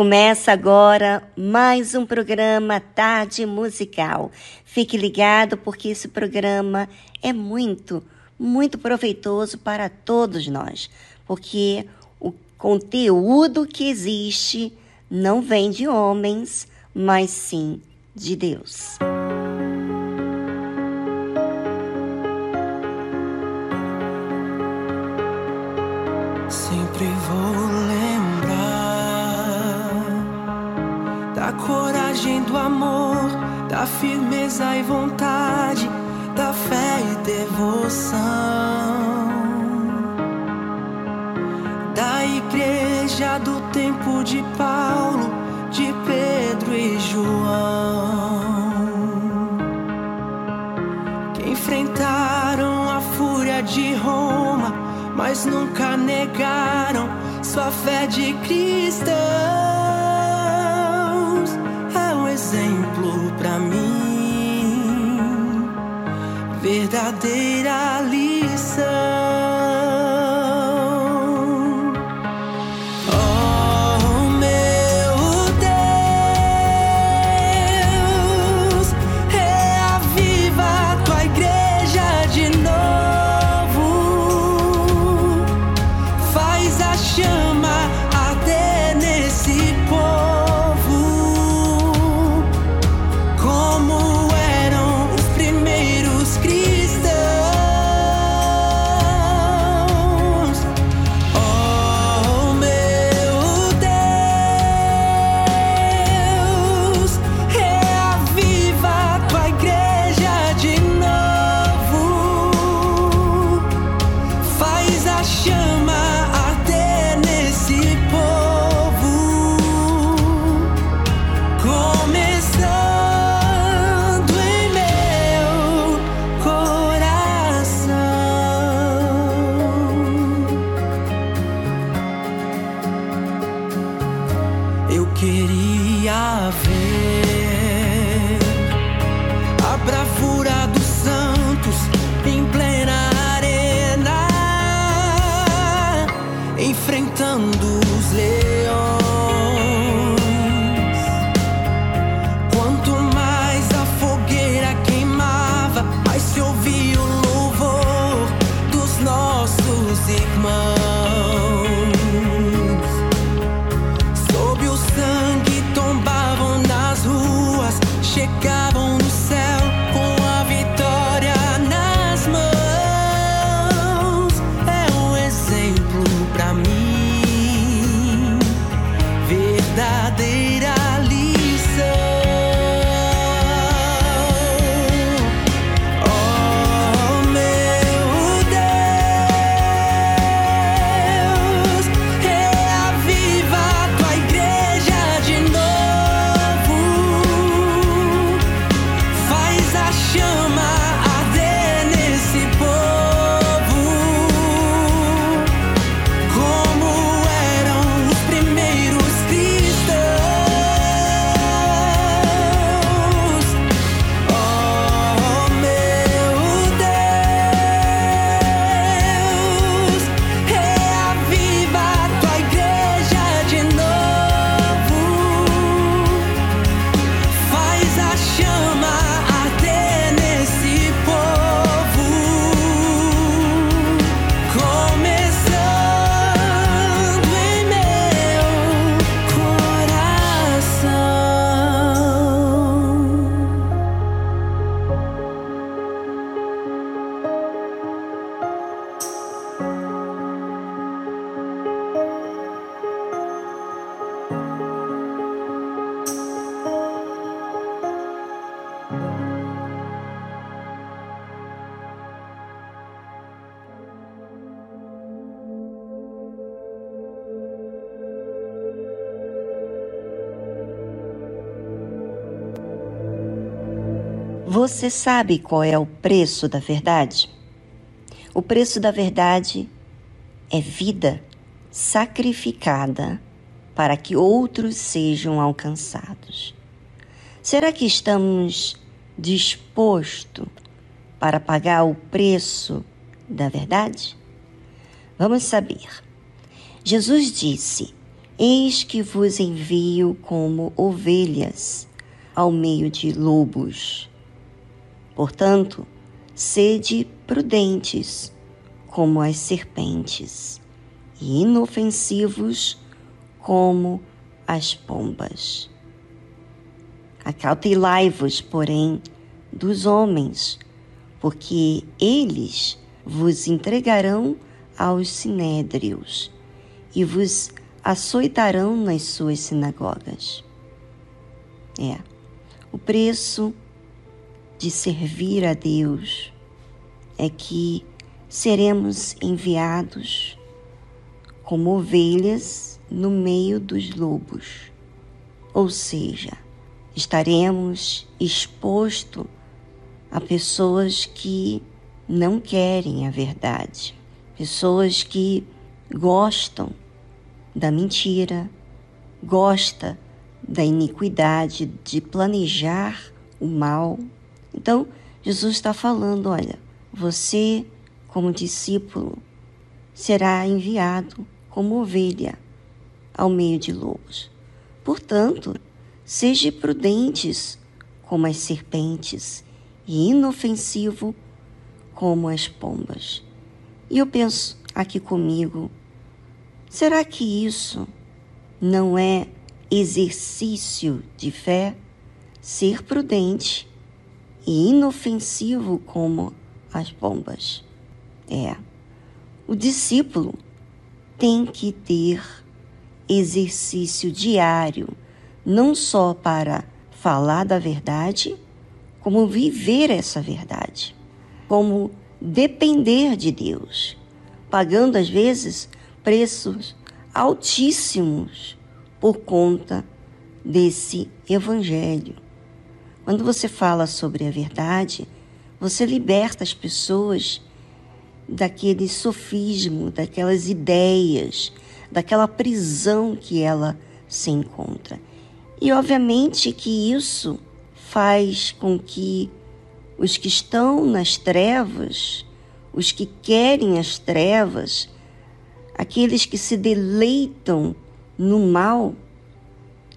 Começa agora mais um programa Tarde Musical. Fique ligado porque esse programa é muito, muito proveitoso para todos nós, porque o conteúdo que existe não vem de homens, mas sim de Deus. Sempre do amor, da firmeza e vontade, da fé e devoção, da igreja do tempo de Paulo, de Pedro e João, que enfrentaram a fúria de Roma, mas nunca negaram sua fé de cristão verdadeira lição. Você sabe qual é o preço da verdade? O preço da verdade é vida sacrificada para que outros sejam alcançados. Será que estamos dispostos para pagar o preço da verdade? Vamos saber. Jesus disse: Eis que vos envio como ovelhas ao meio de lobos. Portanto, sede prudentes como as serpentes e inofensivos como as pombas. Acautelai-vos, porém, dos homens, porque eles vos entregarão aos sinédrios e vos açoitarão nas suas sinagogas. É, o preço de servir a Deus é que seremos enviados como ovelhas no meio dos lobos, ou seja, estaremos expostos a pessoas que não querem a verdade, pessoas que gostam da mentira, gosta da iniquidade, de planejar o mal. Então, Jesus está falando: olha, você, como discípulo, será enviado como ovelha ao meio de lobos. Portanto, seja prudentes como as serpentes e inofensivo como as pombas. E eu penso aqui comigo, será que isso não é exercício de fé? Ser prudente e inofensivo como as pombas. É. O discípulo tem que ter exercício diário, não só para falar da verdade, como viver essa verdade como depender de Deus, pagando às vezes preços altíssimos por conta desse evangelho. Quando você fala sobre a verdade, você liberta as pessoas daquele sofismo, daquelas ideias, daquela prisão que ela se encontra. E obviamente que isso faz com que os que estão nas trevas, os que querem as trevas, aqueles que se deleitam no mal,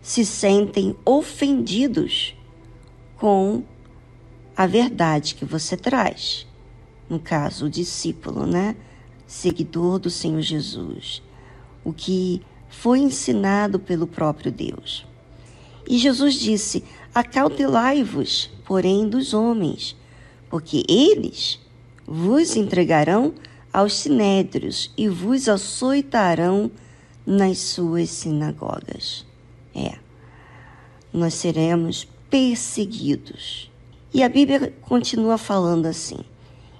se sentem ofendidos com a verdade que você traz. No caso, o discípulo, né? Seguidor do Senhor Jesus. O que foi ensinado pelo próprio Deus. E Jesus disse: Acautelai-vos, porém, dos homens, porque eles vos entregarão aos sinédrios e vos açoitarão nas suas sinagogas. É, nós seremos perseguidos. E a Bíblia continua falando assim: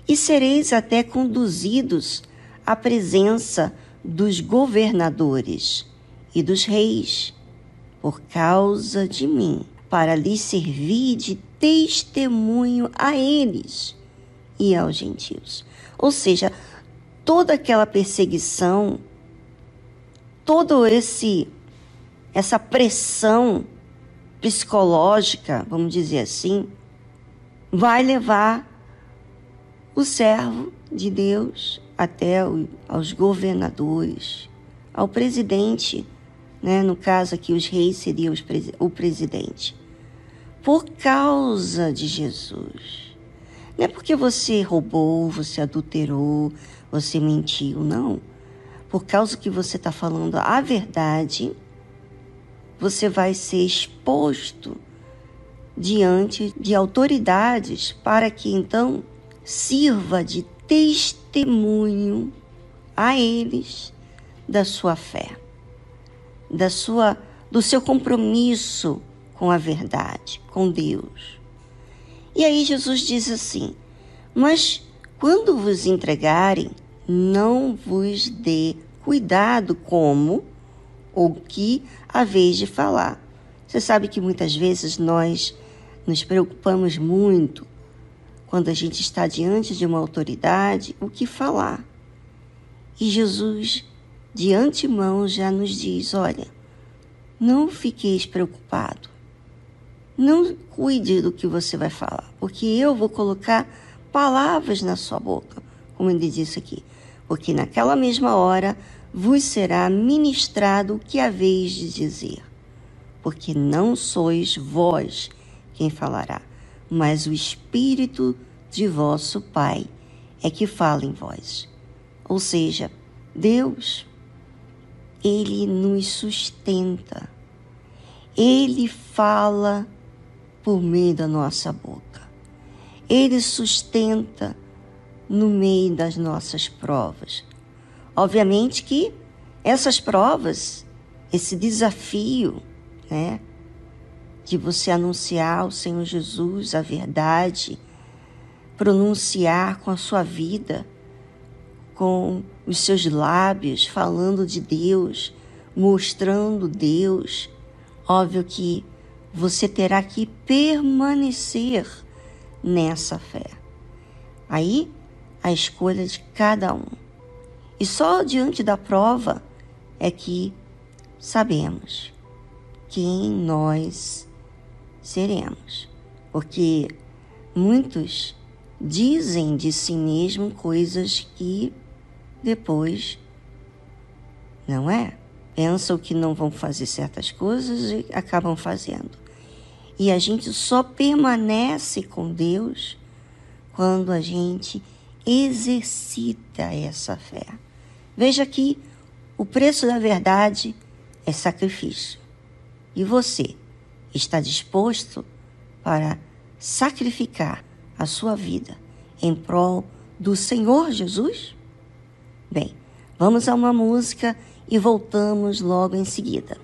e sereis até conduzidos à presença dos governadores e dos reis, por causa de mim para lhes servir de testemunho a eles e aos gentios. Ou seja, toda aquela perseguição, todo esse essa pressão psicológica, vamos dizer assim, vai levar o servo de Deus até o, aos governadores, ao presidente, né? no caso aqui os reis seriam os, o presidente por causa de Jesus. Não é porque você roubou, você adulterou, você mentiu, não. Por causa que você está falando a verdade, você vai ser exposto diante de autoridades para que então sirva de testemunho a eles da sua fé, da sua do seu compromisso com a verdade, com Deus. E aí Jesus diz assim: Mas quando vos entregarem, não vos dê cuidado como ou que a vez de falar. Você sabe que muitas vezes nós nos preocupamos muito quando a gente está diante de uma autoridade, o que falar. E Jesus, de antemão, já nos diz: olha, não fiqueis preocupado. Não cuide do que você vai falar, porque eu vou colocar palavras na sua boca, como ele disse aqui. Porque naquela mesma hora vos será ministrado o que haveis de dizer. Porque não sois vós quem falará, mas o Espírito de vosso Pai é que fala em vós. Ou seja, Deus, Ele nos sustenta. Ele fala por meio da nossa boca. Ele sustenta no meio das nossas provas. Obviamente que essas provas, esse desafio, né, de você anunciar o Senhor Jesus, a verdade, pronunciar com a sua vida, com os seus lábios, falando de Deus, mostrando Deus. Óbvio que você terá que permanecer nessa fé. Aí, a escolha de cada um. E só diante da prova é que sabemos quem nós seremos. Porque muitos dizem de si mesmo coisas que depois não é. Pensam que não vão fazer certas coisas e acabam fazendo. E a gente só permanece com Deus quando a gente exercita essa fé. Veja que o preço da verdade é sacrifício. E você está disposto para sacrificar a sua vida em prol do Senhor Jesus? Bem, vamos a uma música e voltamos logo em seguida.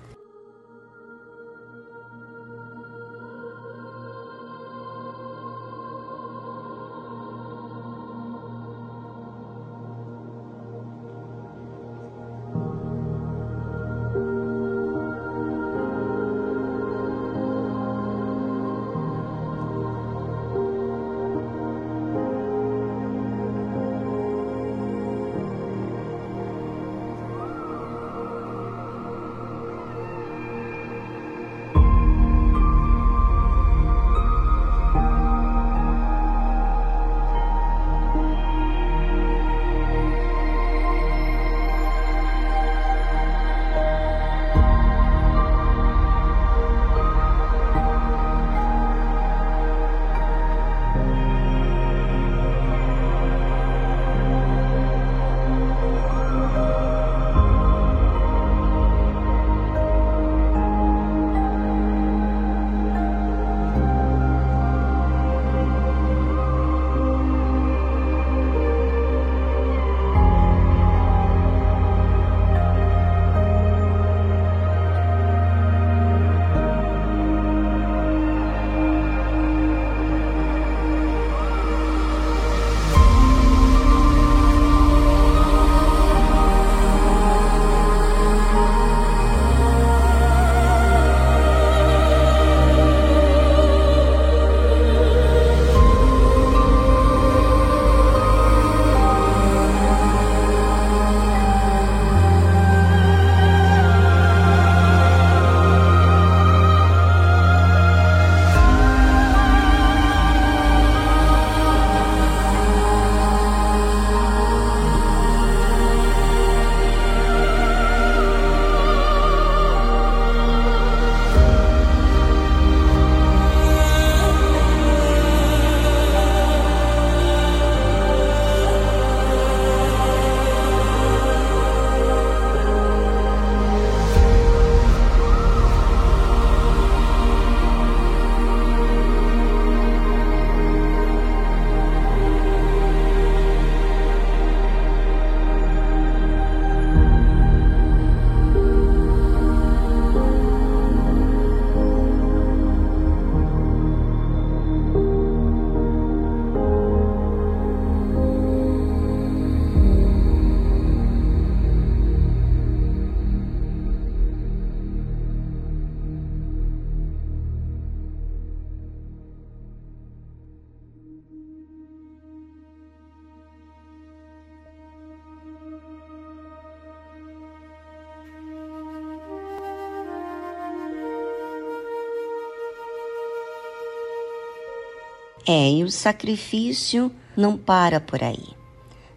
É, e o sacrifício não para por aí.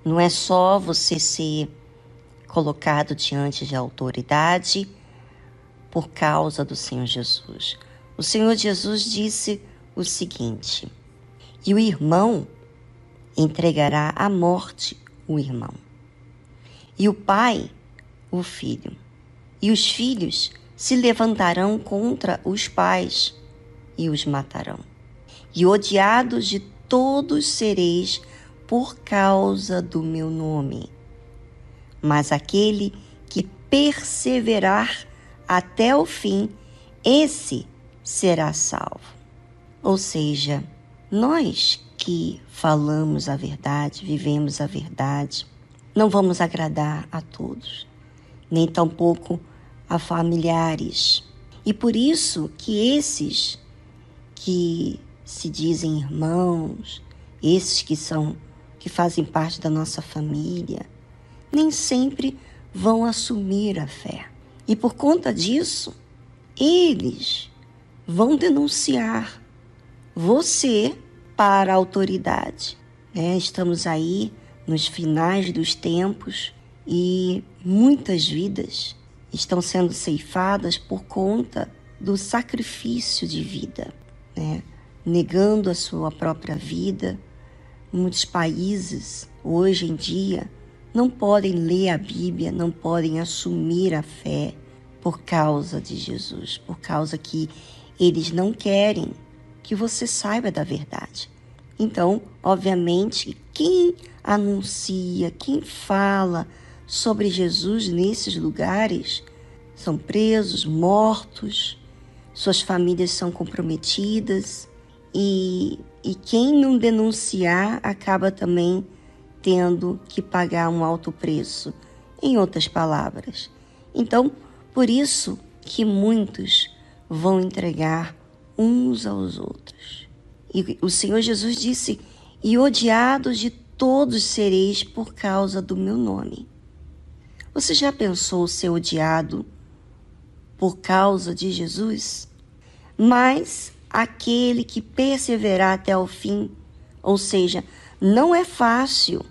Não é só você ser colocado diante de autoridade por causa do Senhor Jesus. O Senhor Jesus disse o seguinte: E o irmão entregará à morte o irmão, e o pai o filho, e os filhos se levantarão contra os pais e os matarão. E odiados de todos sereis por causa do meu nome. Mas aquele que perseverar até o fim, esse será salvo. Ou seja, nós que falamos a verdade, vivemos a verdade, não vamos agradar a todos, nem tampouco a familiares. E por isso que esses que se dizem irmãos, esses que são que fazem parte da nossa família, nem sempre vão assumir a fé. E por conta disso, eles vão denunciar você para a autoridade. Né? Estamos aí nos finais dos tempos e muitas vidas estão sendo ceifadas por conta do sacrifício de vida, né? Negando a sua própria vida. Muitos países, hoje em dia, não podem ler a Bíblia, não podem assumir a fé por causa de Jesus, por causa que eles não querem que você saiba da verdade. Então, obviamente, quem anuncia, quem fala sobre Jesus nesses lugares são presos, mortos, suas famílias são comprometidas e, e quem não denunciar acaba também tendo que pagar um alto preço, em outras palavras. Então, por isso que muitos vão entregar uns aos outros. E o Senhor Jesus disse: E odiados de todos sereis por causa do meu nome. Você já pensou ser odiado por causa de Jesus? Mas aquele que perseverar até o fim, ou seja, não é fácil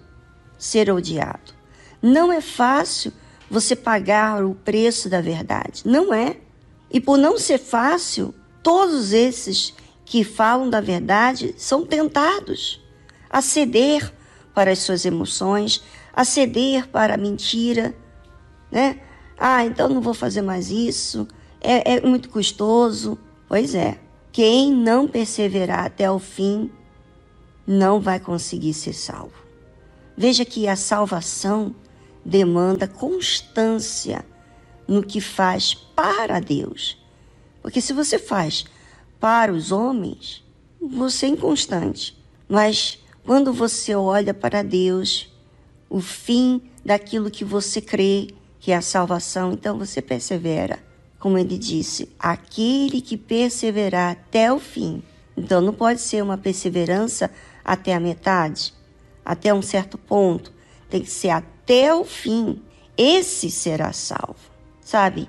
ser odiado. Não é fácil você pagar o preço da verdade. Não é. E por não ser fácil, todos esses que falam da verdade são tentados a ceder para as suas emoções, a ceder para a mentira, né? Ah, então não vou fazer mais isso, é, é muito custoso. Pois é, quem não perseverar até o fim não vai conseguir ser salvo. Veja que a salvação demanda constância no que faz para Deus. Porque se você faz para os homens, você é inconstante. Mas quando você olha para Deus, o fim daquilo que você crê, que é a salvação, então você persevera. Como ele disse, aquele que perseverar até o fim. Então não pode ser uma perseverança até a metade, até um certo ponto. Tem que ser até o fim. Esse será salvo. Sabe?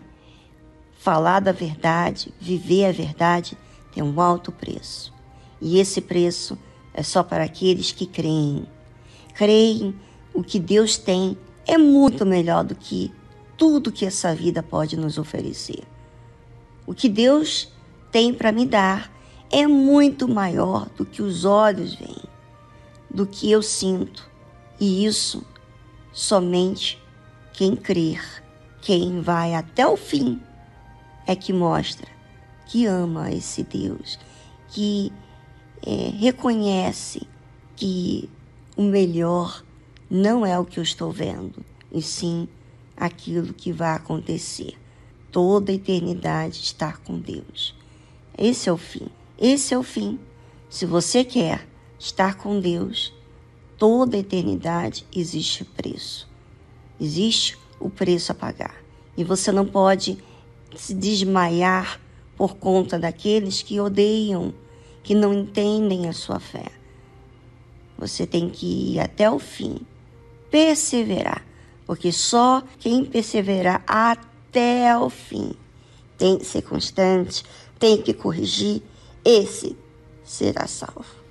Falar da verdade, viver a verdade, tem um alto preço. E esse preço é só para aqueles que creem. Creem o que Deus tem é muito melhor do que tudo que essa vida pode nos oferecer. O que Deus tem para me dar é muito maior do que os olhos veem, do que eu sinto. E isso somente quem crer, quem vai até o fim é que mostra que ama esse Deus, que é, reconhece que o melhor não é o que eu estou vendo, e sim aquilo que vai acontecer. Toda a eternidade estar com Deus. Esse é o fim. Esse é o fim. Se você quer estar com Deus, toda a eternidade existe preço. Existe o preço a pagar. E você não pode se desmaiar por conta daqueles que odeiam, que não entendem a sua fé. Você tem que ir até o fim, perseverar, porque só quem perseverar até o fim tem que ser constante, tem que corrigir, esse será salvo.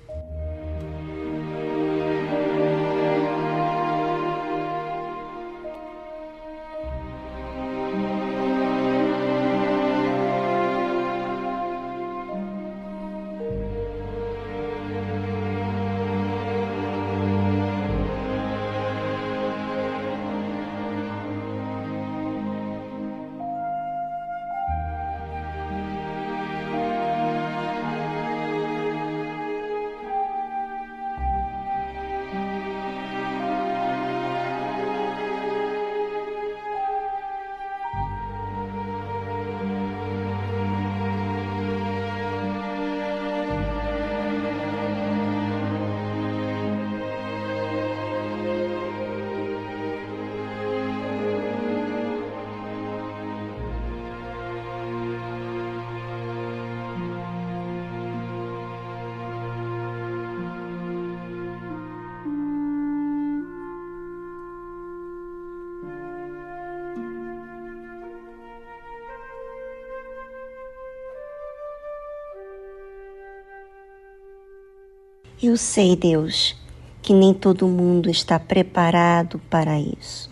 Eu sei, Deus, que nem todo mundo está preparado para isso,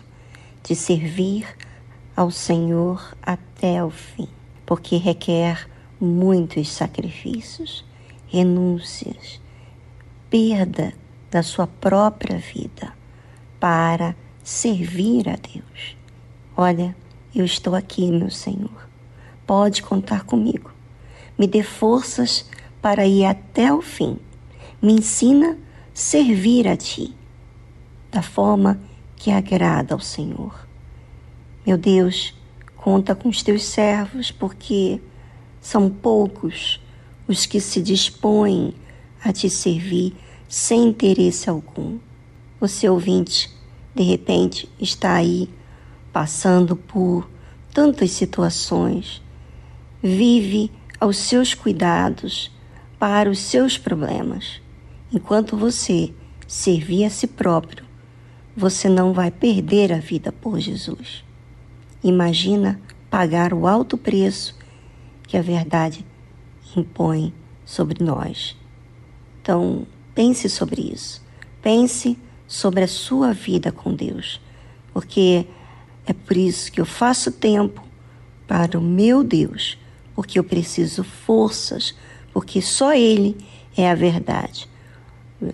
de servir ao Senhor até o fim, porque requer muitos sacrifícios, renúncias, perda da sua própria vida para servir a Deus. Olha, eu estou aqui, meu Senhor. Pode contar comigo. Me dê forças para ir até o fim. Me ensina servir a Ti da forma que agrada ao Senhor. Meu Deus, conta com os teus servos, porque são poucos os que se dispõem a te servir sem interesse algum. Você ouvinte, de repente, está aí passando por tantas situações, vive aos seus cuidados para os seus problemas. Enquanto você servir a si próprio, você não vai perder a vida por Jesus. Imagina pagar o alto preço que a verdade impõe sobre nós. Então, pense sobre isso. Pense sobre a sua vida com Deus, porque é por isso que eu faço tempo para o meu Deus, porque eu preciso forças, porque só Ele é a verdade.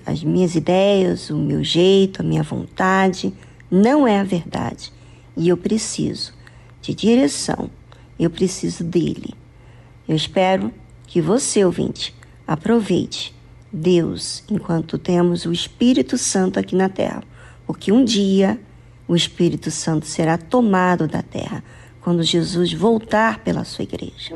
As minhas ideias, o meu jeito, a minha vontade não é a verdade. E eu preciso de direção, eu preciso dele. Eu espero que você, ouvinte, aproveite Deus enquanto temos o Espírito Santo aqui na terra, porque um dia o Espírito Santo será tomado da terra quando Jesus voltar pela sua igreja.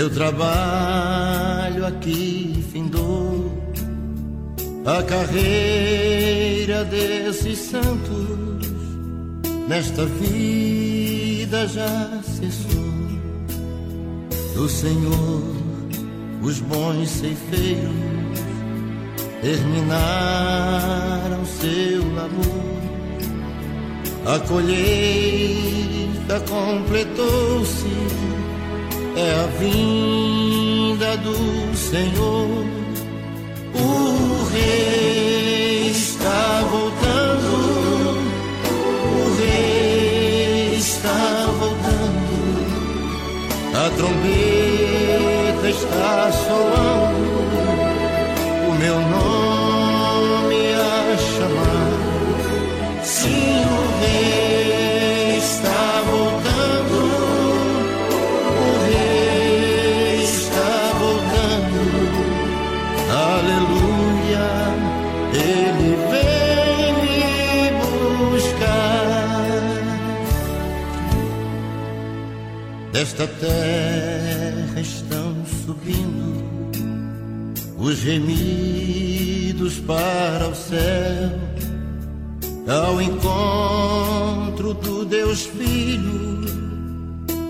Seu trabalho aqui findou, a carreira desses santos. Nesta vida já cessou. Do Senhor, os bons ceifeiros terminaram seu labor, a colheita completou-se é a vinda do Senhor. O Rei está voltando, o Rei está voltando, a trombeta está soando, Desta terra estão subindo os gemidos para o céu, ao encontro do Deus Filho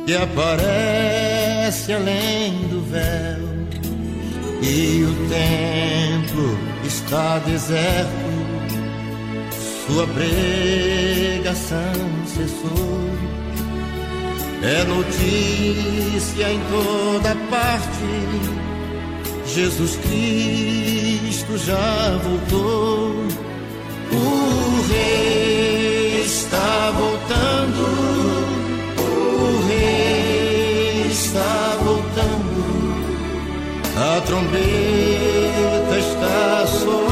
que aparece além do véu. E o templo está deserto, sua pregação cessou é notícia em toda parte. Jesus Cristo já voltou. O Rei está voltando. O Rei está voltando. A trombeta está soando.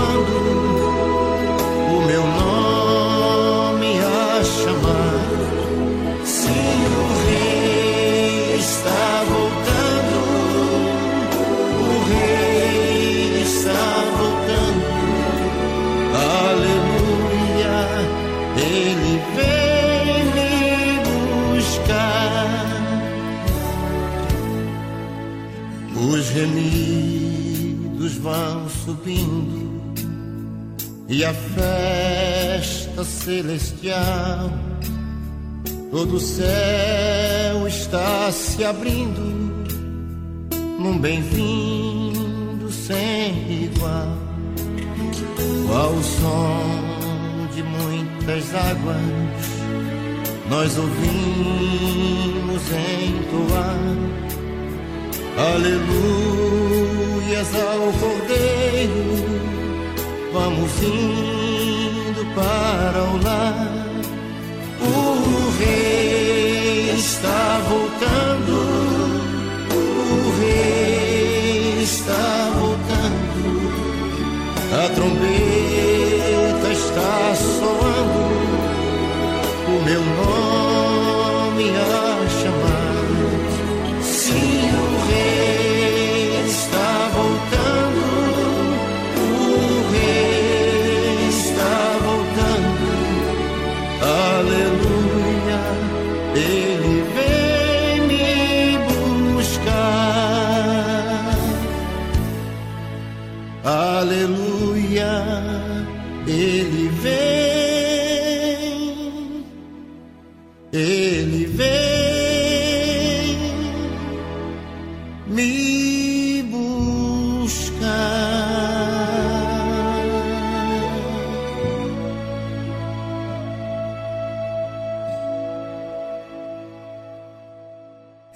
Gemidos vão subindo e a festa celestial. Todo o céu está se abrindo num bem-vindo sem igual. Qual o som de muitas águas nós ouvimos entoar. Aleluias ao Cordeiro vamos indo para o lar. O rei está voltando, o rei está voltando. A trombeta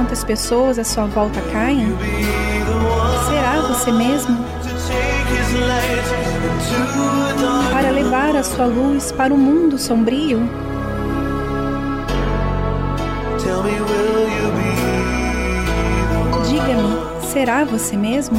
enquanto as pessoas à sua volta caem? Será você mesmo? Para levar a sua luz para o mundo sombrio? Diga-me, será você mesmo?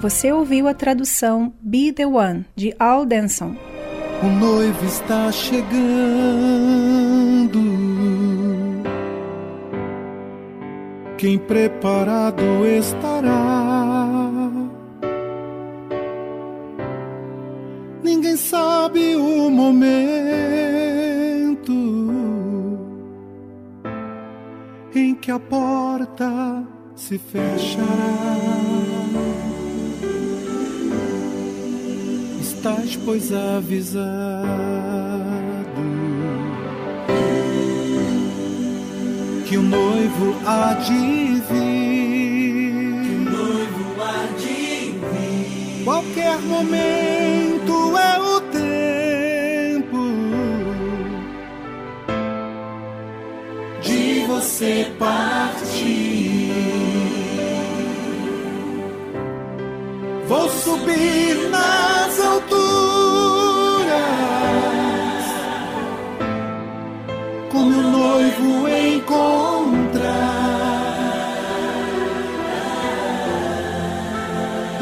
Você ouviu a tradução Be the One de Al Denson. O noivo está chegando. Quem preparado estará? Ninguém sabe o momento em que a porta se fechará. Estás, pois, avisado. Que o noivo há de vir. Noivo há de vir. Qualquer momento é o tempo de você partir. Vou subir nas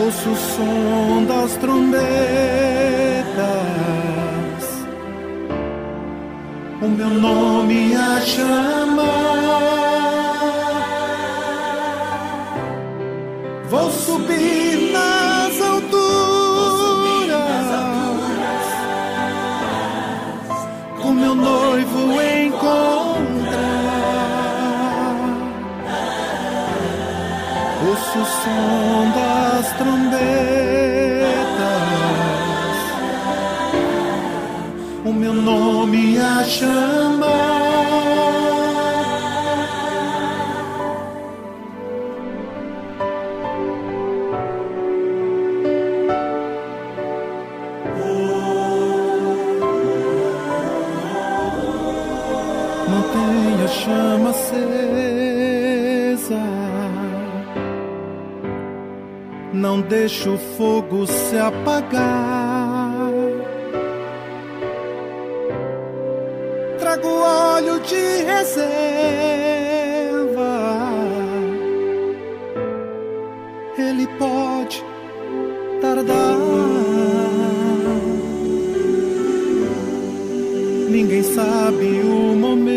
Ouço o som das trombetas, o meu nome a chamar. Vou subir nas alturas, com meu noivo encontrar. ouço o som das nome a chamar. Mantenha a chama acesa. Não deixe o fogo se apagar. De reserva. Ele pode tardar. Ninguém sabe o momento.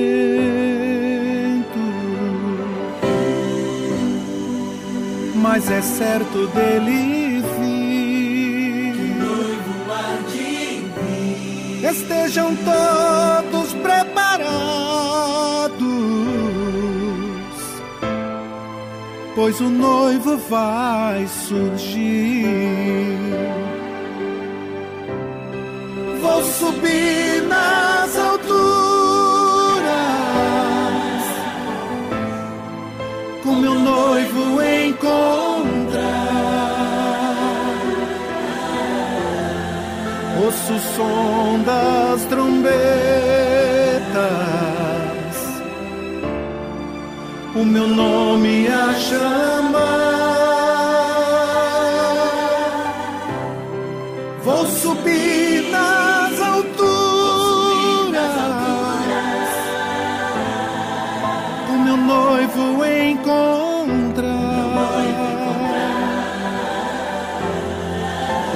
Mas é certo dele vir. Que noivo há de vir. Estejam todos pois o noivo vai surgir. Vou subir nas alturas, com meu noivo encontrar. Ouço o som das trombetas, meu nome a chamar. Vou subir nas alturas, o meu noivo encontrar.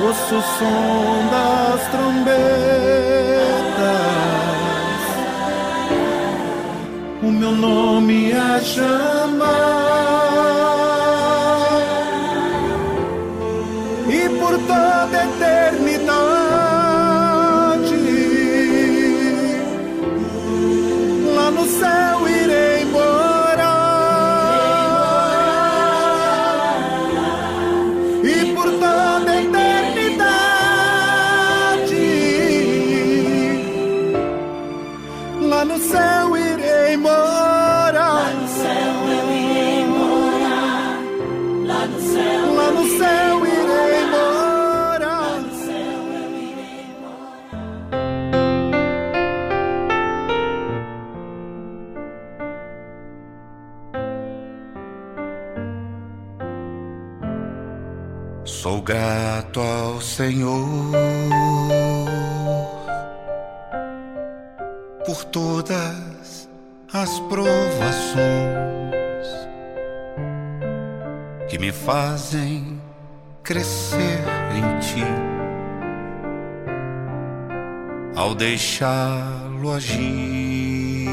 Ouço o som das trombetas, meu nome a chamar lá no céu irei morar. Lá no céu eu irei morar. Lá no céu lá no céu irei morar. No céu eu irei Sou grato ao Senhor provações que me fazem crescer em ti. Ao deixá-lo agir,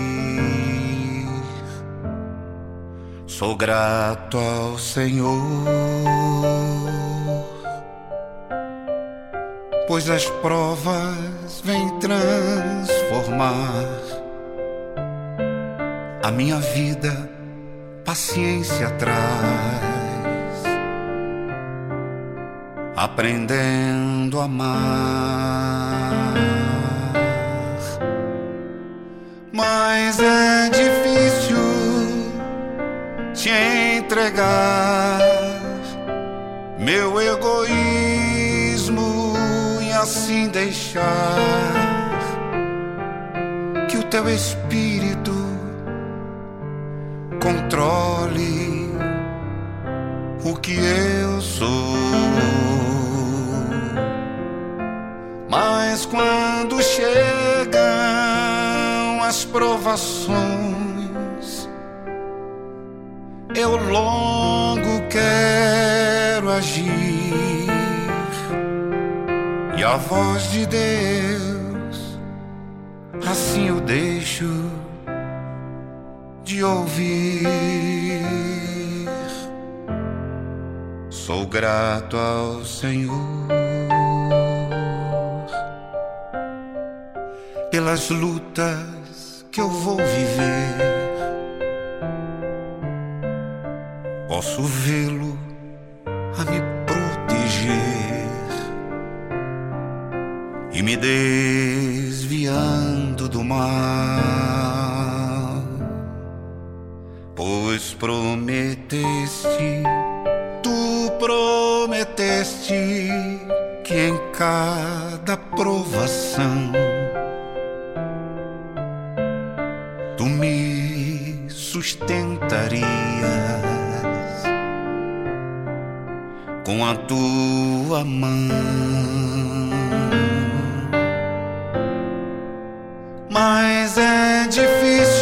sou grato ao Senhor pois as provas vêm transformar a minha vida, paciência traz, aprendendo a amar. Mas é difícil te entregar meu egoísmo e assim deixar que o teu espírito controle o que eu sou. Mas quando chegam as provações, eu longo quero agir e a voz de Deus assim eu deixo de ouvir. Sou grato ao Senhor pelas lutas que eu vou viver. Posso vê-lo a me proteger e me desviando do mal, prometeste, tu prometeste que em cada provação tu me sustentarias com a tua mão. Mas é difícil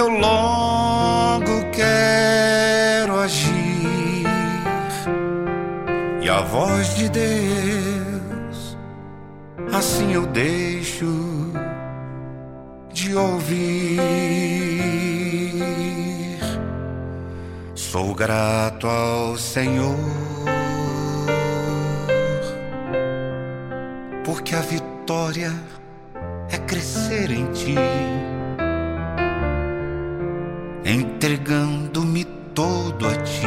eu logo quero agir e a voz de Deus assim eu deixo de ouvir. Sou grato ao Senhor, porque a vitória é crescer em ti, entregando-me todo a ti.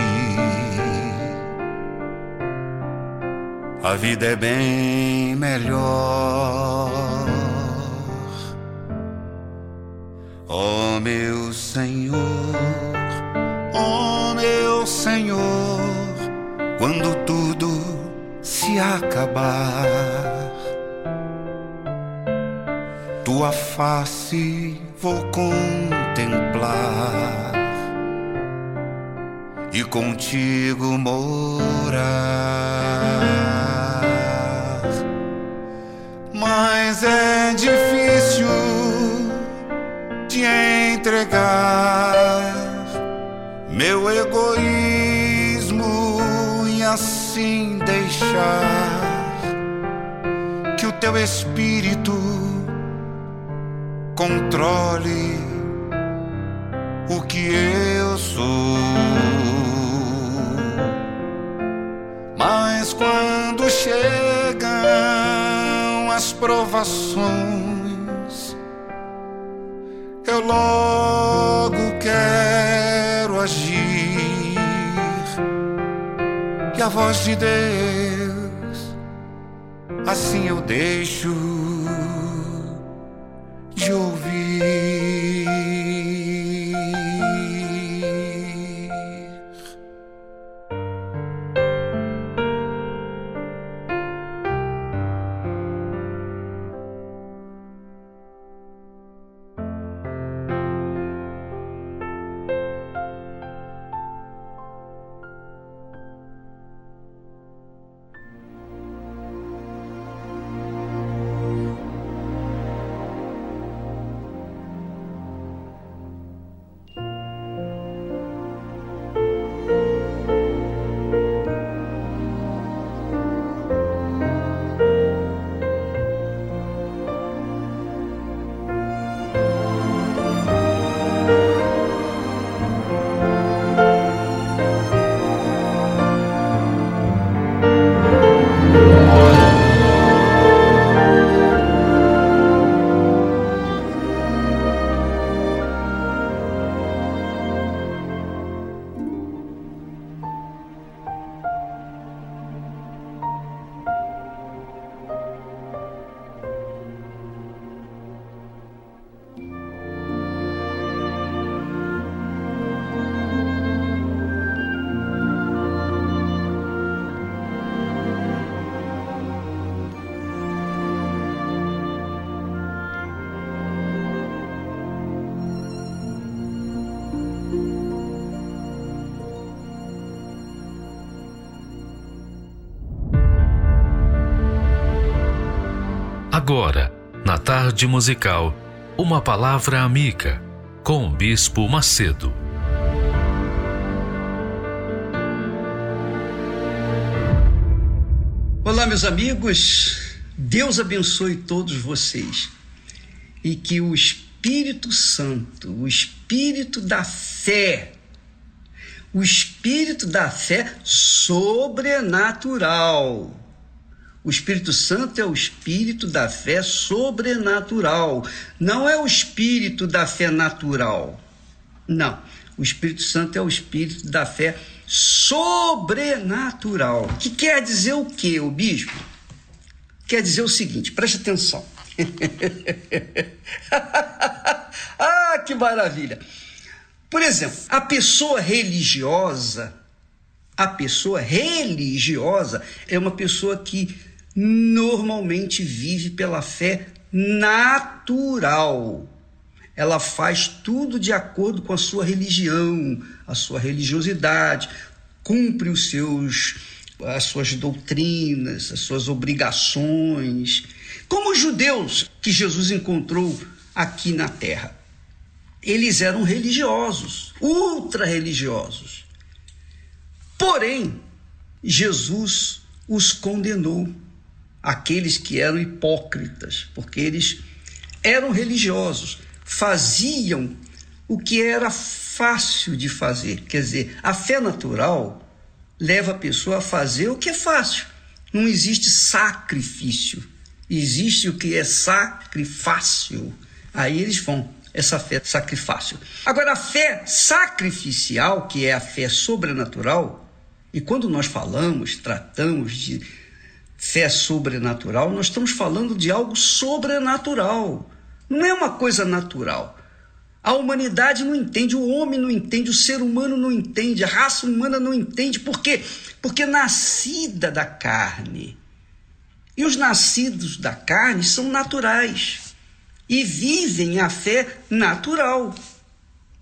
A vida é bem melhor Ó oh, meu Senhor, ó oh, meu Senhor, quando tudo se acabar, tua face vou contemplar e contigo morar. Mas é difícil te entregar meu egoísmo e assim deixar que o teu espírito controle o que eu sou. Mas quando chegam as provações, eu logo quero agir e a voz de Deus assim eu deixo de ouvir. Tarde musical, uma palavra amiga com o Bispo Macedo. Olá, meus amigos. Deus abençoe todos vocês e que o Espírito Santo, o Espírito da fé, o Espírito da fé sobrenatural, o Espírito Santo é o espírito da fé sobrenatural, não é o espírito da fé natural. Não, o Espírito Santo é o espírito da fé sobrenatural. Que quer dizer o que, o bispo? Quer dizer o seguinte, preste atenção. ah, que maravilha! Por exemplo, a pessoa religiosa, a pessoa religiosa é uma pessoa que normalmente vive pela fé natural. Ela faz tudo de acordo com a sua religião, a sua religiosidade, cumpre os seus as suas doutrinas, as suas obrigações, como os judeus que Jesus encontrou aqui na terra. Eles eram religiosos, ultra religiosos. Porém, Jesus os condenou aqueles que eram hipócritas, porque eles eram religiosos, faziam o que era fácil de fazer. Quer dizer, a fé natural leva a pessoa a fazer o que é fácil. Não existe sacrifício, existe o que é sacrifácio. Aí eles vão, essa fé sacrifácio. Agora, a fé sacrificial, que é a fé sobrenatural, e quando nós falamos, tratamos de fé sobrenatural, nós estamos falando de algo sobrenatural. Não é uma coisa natural. A humanidade não entende, o homem não entende, o ser humano não entende, a raça humana não entende. Por quê? Porque nascida da carne. E os nascidos da carne são naturais e vivem a fé natural.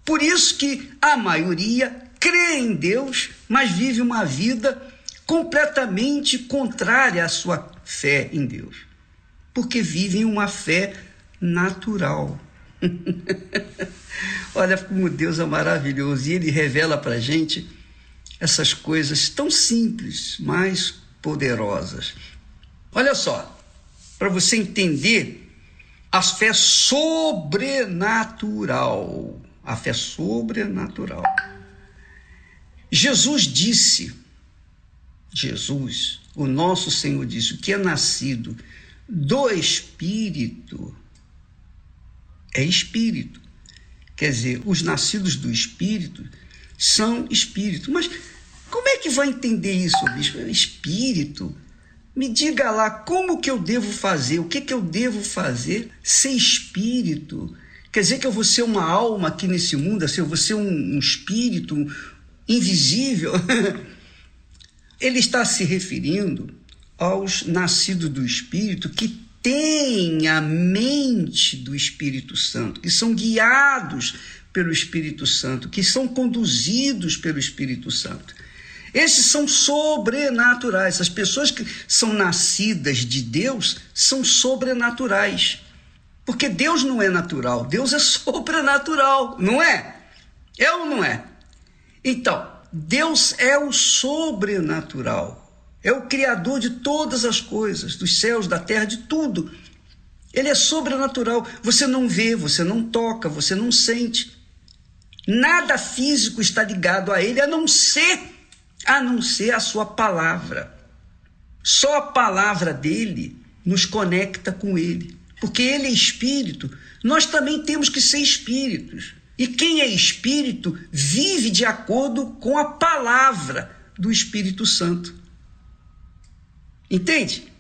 Por isso que a maioria crê em Deus, mas vive uma vida completamente contrária à sua fé em Deus, porque vivem uma fé natural. Olha como Deus é maravilhoso e Ele revela para gente essas coisas tão simples, mas poderosas. Olha só, para você entender a fé sobrenatural, a fé sobrenatural. Jesus disse Jesus, o nosso Senhor disse: o que é nascido do Espírito é Espírito. Quer dizer, os nascidos do Espírito são Espírito. Mas como é que vai entender isso, bispo? Espírito. Me diga lá como que eu devo fazer, o que que eu devo fazer ser espírito. Quer dizer que eu vou ser uma alma aqui nesse mundo, assim, eu vou ser um, um espírito invisível. Ele está se referindo aos nascidos do Espírito que têm a mente do Espírito Santo, que são guiados pelo Espírito Santo, que são conduzidos pelo Espírito Santo. Esses são sobrenaturais. As pessoas que são nascidas de Deus são sobrenaturais. Porque Deus não é natural, Deus é sobrenatural, não é? É ou não é? Então, Deus é o sobrenatural. É o criador de todas as coisas, dos céus, da terra, de tudo. Ele é sobrenatural. Você não vê, você não toca, você não sente. Nada físico está ligado a ele a não ser a não ser a sua palavra. Só a palavra dele nos conecta com ele, porque ele é espírito. Nós também temos que ser espíritos. E quem é espírito vive de acordo com a palavra do Espírito Santo. Entende?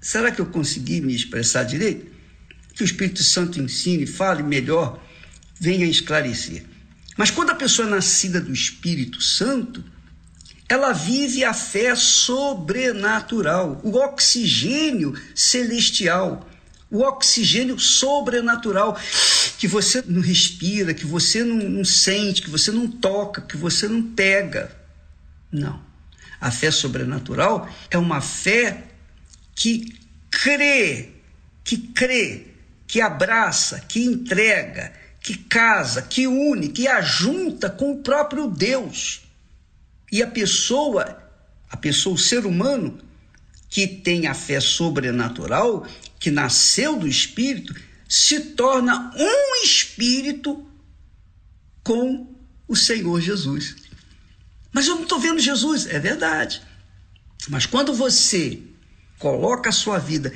Será que eu consegui me expressar direito? Que o Espírito Santo ensine, fale melhor, venha esclarecer. Mas quando a pessoa é nascida do Espírito Santo, ela vive a fé sobrenatural, o oxigênio celestial, o oxigênio sobrenatural que você não respira, que você não, não sente, que você não toca, que você não pega. Não. A fé sobrenatural é uma fé que crê, que crê, que abraça, que entrega, que casa, que une, que ajunta com o próprio Deus. E a pessoa, a pessoa, o ser humano, que tem a fé sobrenatural, que nasceu do Espírito, se torna um Espírito com o Senhor Jesus. Mas eu não estou vendo Jesus, é verdade. Mas quando você coloca a sua vida,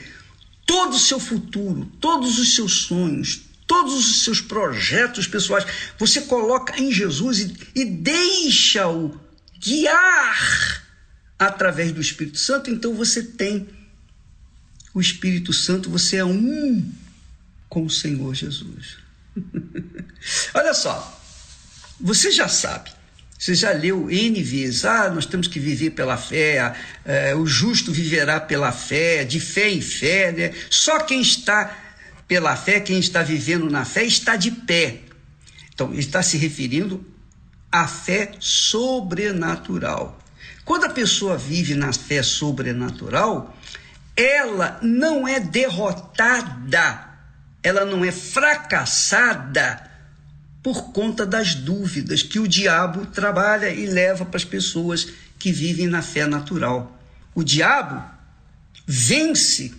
todo o seu futuro, todos os seus sonhos, todos os seus projetos pessoais, você coloca em Jesus e, e deixa-o guiar através do Espírito Santo, então você tem o Espírito Santo, você é um com o Senhor Jesus. Olha só, você já sabe, você já leu N vezes, ah, nós temos que viver pela fé, é, o justo viverá pela fé, de fé em fé, né? Só quem está pela fé, quem está vivendo na fé, está de pé. Então, ele está se referindo à fé sobrenatural. Quando a pessoa vive na fé sobrenatural, ela não é derrotada, ela não é fracassada por conta das dúvidas que o diabo trabalha e leva para as pessoas que vivem na fé natural. O diabo vence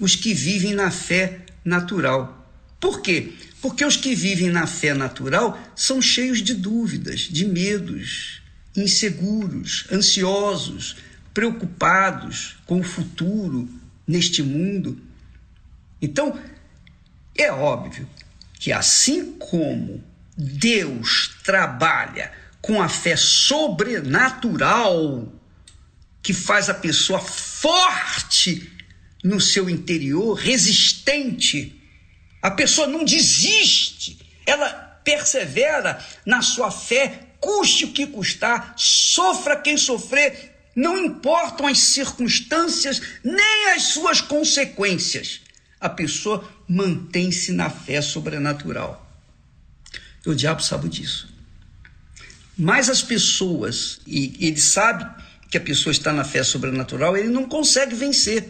os que vivem na fé natural. Por quê? Porque os que vivem na fé natural são cheios de dúvidas, de medos, inseguros, ansiosos, preocupados com o futuro neste mundo. Então, é óbvio que assim como Deus trabalha com a fé sobrenatural, que faz a pessoa forte no seu interior, resistente, a pessoa não desiste, ela persevera na sua fé, custe o que custar, sofra quem sofrer, não importam as circunstâncias nem as suas consequências. A pessoa mantém-se na fé sobrenatural. O diabo sabe disso. Mas as pessoas, e ele sabe que a pessoa está na fé sobrenatural, ele não consegue vencer.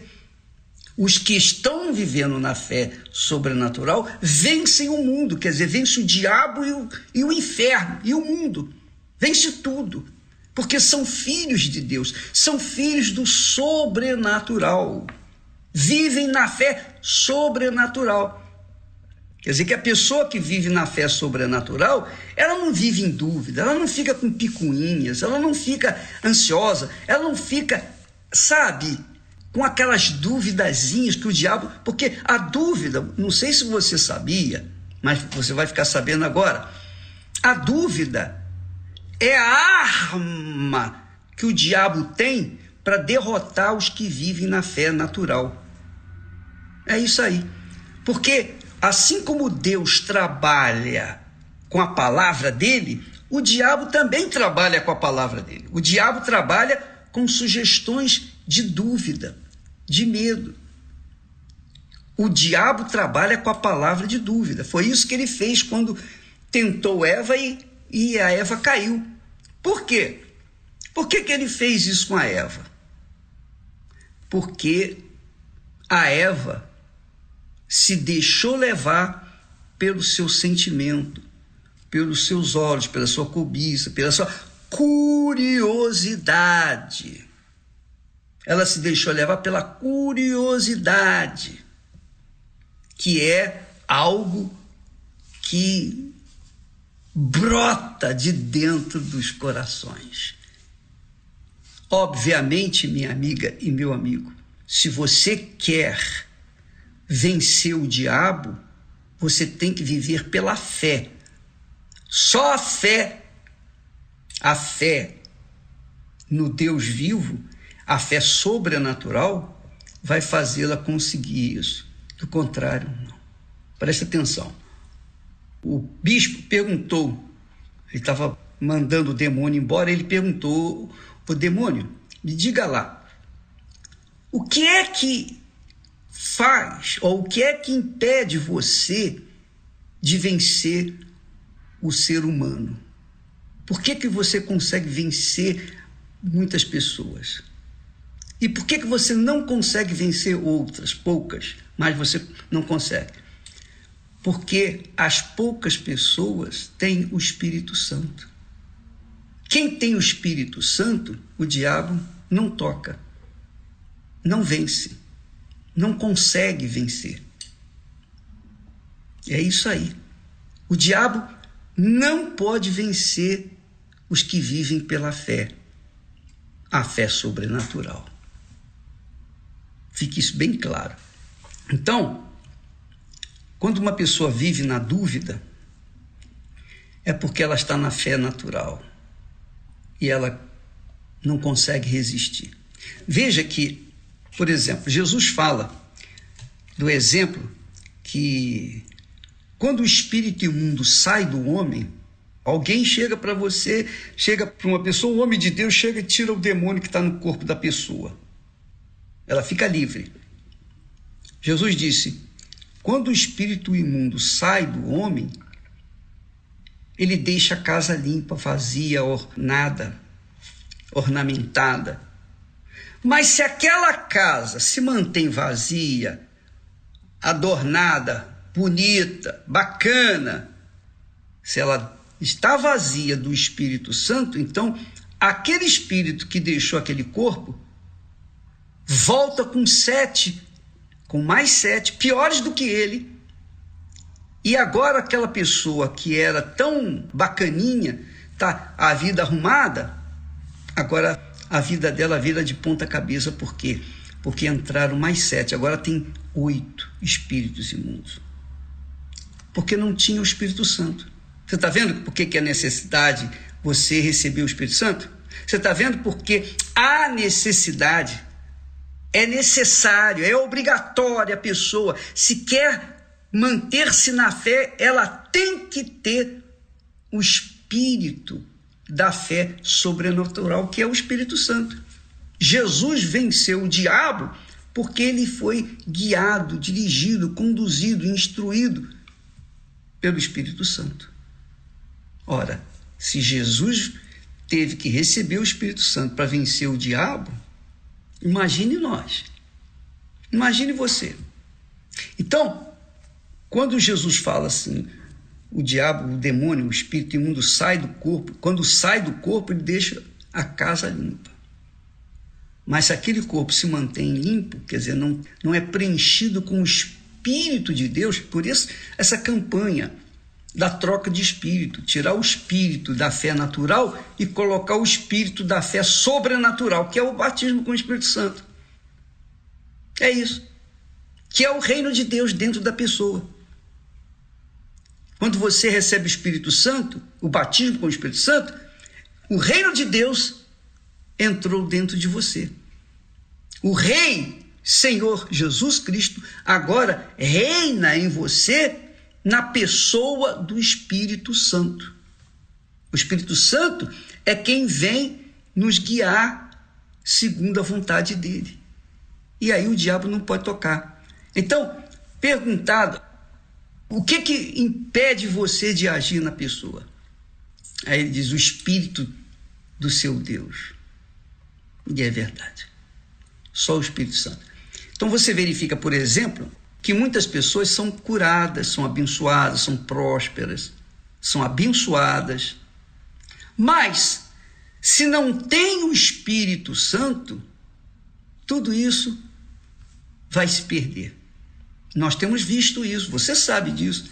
Os que estão vivendo na fé sobrenatural vencem o mundo, quer dizer, vence o diabo e o, e o inferno e o mundo. Vence tudo. Porque são filhos de Deus, são filhos do sobrenatural. Vivem na fé sobrenatural. Quer dizer que a pessoa que vive na fé sobrenatural, ela não vive em dúvida, ela não fica com picuinhas, ela não fica ansiosa, ela não fica, sabe, com aquelas duvidazinhas que o diabo. Porque a dúvida, não sei se você sabia, mas você vai ficar sabendo agora. A dúvida é a arma que o diabo tem para derrotar os que vivem na fé natural. É isso aí. Porque assim como Deus trabalha com a palavra dele, o diabo também trabalha com a palavra dele. O diabo trabalha com sugestões de dúvida, de medo. O diabo trabalha com a palavra de dúvida. Foi isso que ele fez quando tentou Eva e, e a Eva caiu. Por quê? Por que, que ele fez isso com a Eva? Porque a Eva se deixou levar pelo seu sentimento, pelos seus olhos, pela sua cobiça, pela sua curiosidade. Ela se deixou levar pela curiosidade, que é algo que brota de dentro dos corações. Obviamente, minha amiga e meu amigo, se você quer vencer o diabo, você tem que viver pela fé. Só a fé, a fé no Deus vivo, a fé sobrenatural, vai fazê-la conseguir isso. Do contrário, não. Preste atenção. O bispo perguntou, ele estava mandando o demônio embora, ele perguntou: o demônio, me diga lá, o que é que faz, ou o que é que impede você de vencer o ser humano? Por que, que você consegue vencer muitas pessoas? E por que, que você não consegue vencer outras, poucas, mas você não consegue? Porque as poucas pessoas têm o Espírito Santo. Quem tem o Espírito Santo, o diabo não toca, não vence, não consegue vencer. É isso aí. O diabo não pode vencer os que vivem pela fé, a fé sobrenatural. Fique isso bem claro. Então, quando uma pessoa vive na dúvida, é porque ela está na fé natural e ela não consegue resistir. Veja que, por exemplo, Jesus fala do exemplo que quando o espírito imundo sai do homem, alguém chega para você, chega para uma pessoa, o homem de Deus chega e tira o demônio que está no corpo da pessoa. Ela fica livre. Jesus disse: quando o espírito imundo sai do homem, ele deixa a casa limpa, vazia, ornada, ornamentada. Mas se aquela casa se mantém vazia, adornada, bonita, bacana, se ela está vazia do Espírito Santo, então aquele espírito que deixou aquele corpo volta com sete, com mais sete, piores do que ele, e agora aquela pessoa que era tão bacaninha, tá a vida arrumada, agora a vida dela vira de ponta cabeça, por quê? Porque entraram mais sete, agora tem oito espíritos imundos. Porque não tinha o Espírito Santo. Você está vendo por que, que é necessidade você receber o Espírito Santo? Você está vendo porque há necessidade, é necessário, é obrigatório a pessoa, se quer manter-se na fé, ela tem que ter o espírito da fé sobrenatural, que é o Espírito Santo. Jesus venceu o diabo porque ele foi guiado, dirigido, conduzido, instruído pelo Espírito Santo. Ora, se Jesus teve que receber o Espírito Santo para vencer o diabo, imagine nós. Imagine você. Então, quando Jesus fala assim, o diabo, o demônio, o espírito imundo sai do corpo, quando sai do corpo, ele deixa a casa limpa. Mas se aquele corpo se mantém limpo, quer dizer, não, não é preenchido com o Espírito de Deus, por isso essa campanha da troca de espírito, tirar o espírito da fé natural e colocar o espírito da fé sobrenatural, que é o batismo com o Espírito Santo. É isso. Que é o reino de Deus dentro da pessoa. Quando você recebe o Espírito Santo, o batismo com o Espírito Santo, o reino de Deus entrou dentro de você. O Rei, Senhor Jesus Cristo, agora reina em você na pessoa do Espírito Santo. O Espírito Santo é quem vem nos guiar segundo a vontade dele. E aí o diabo não pode tocar. Então, perguntado o que que impede você de agir na pessoa? Aí ele diz: o espírito do seu Deus. E é verdade. Só o Espírito Santo. Então você verifica, por exemplo, que muitas pessoas são curadas, são abençoadas, são prósperas, são abençoadas. Mas, se não tem o Espírito Santo, tudo isso vai se perder. Nós temos visto isso, você sabe disso.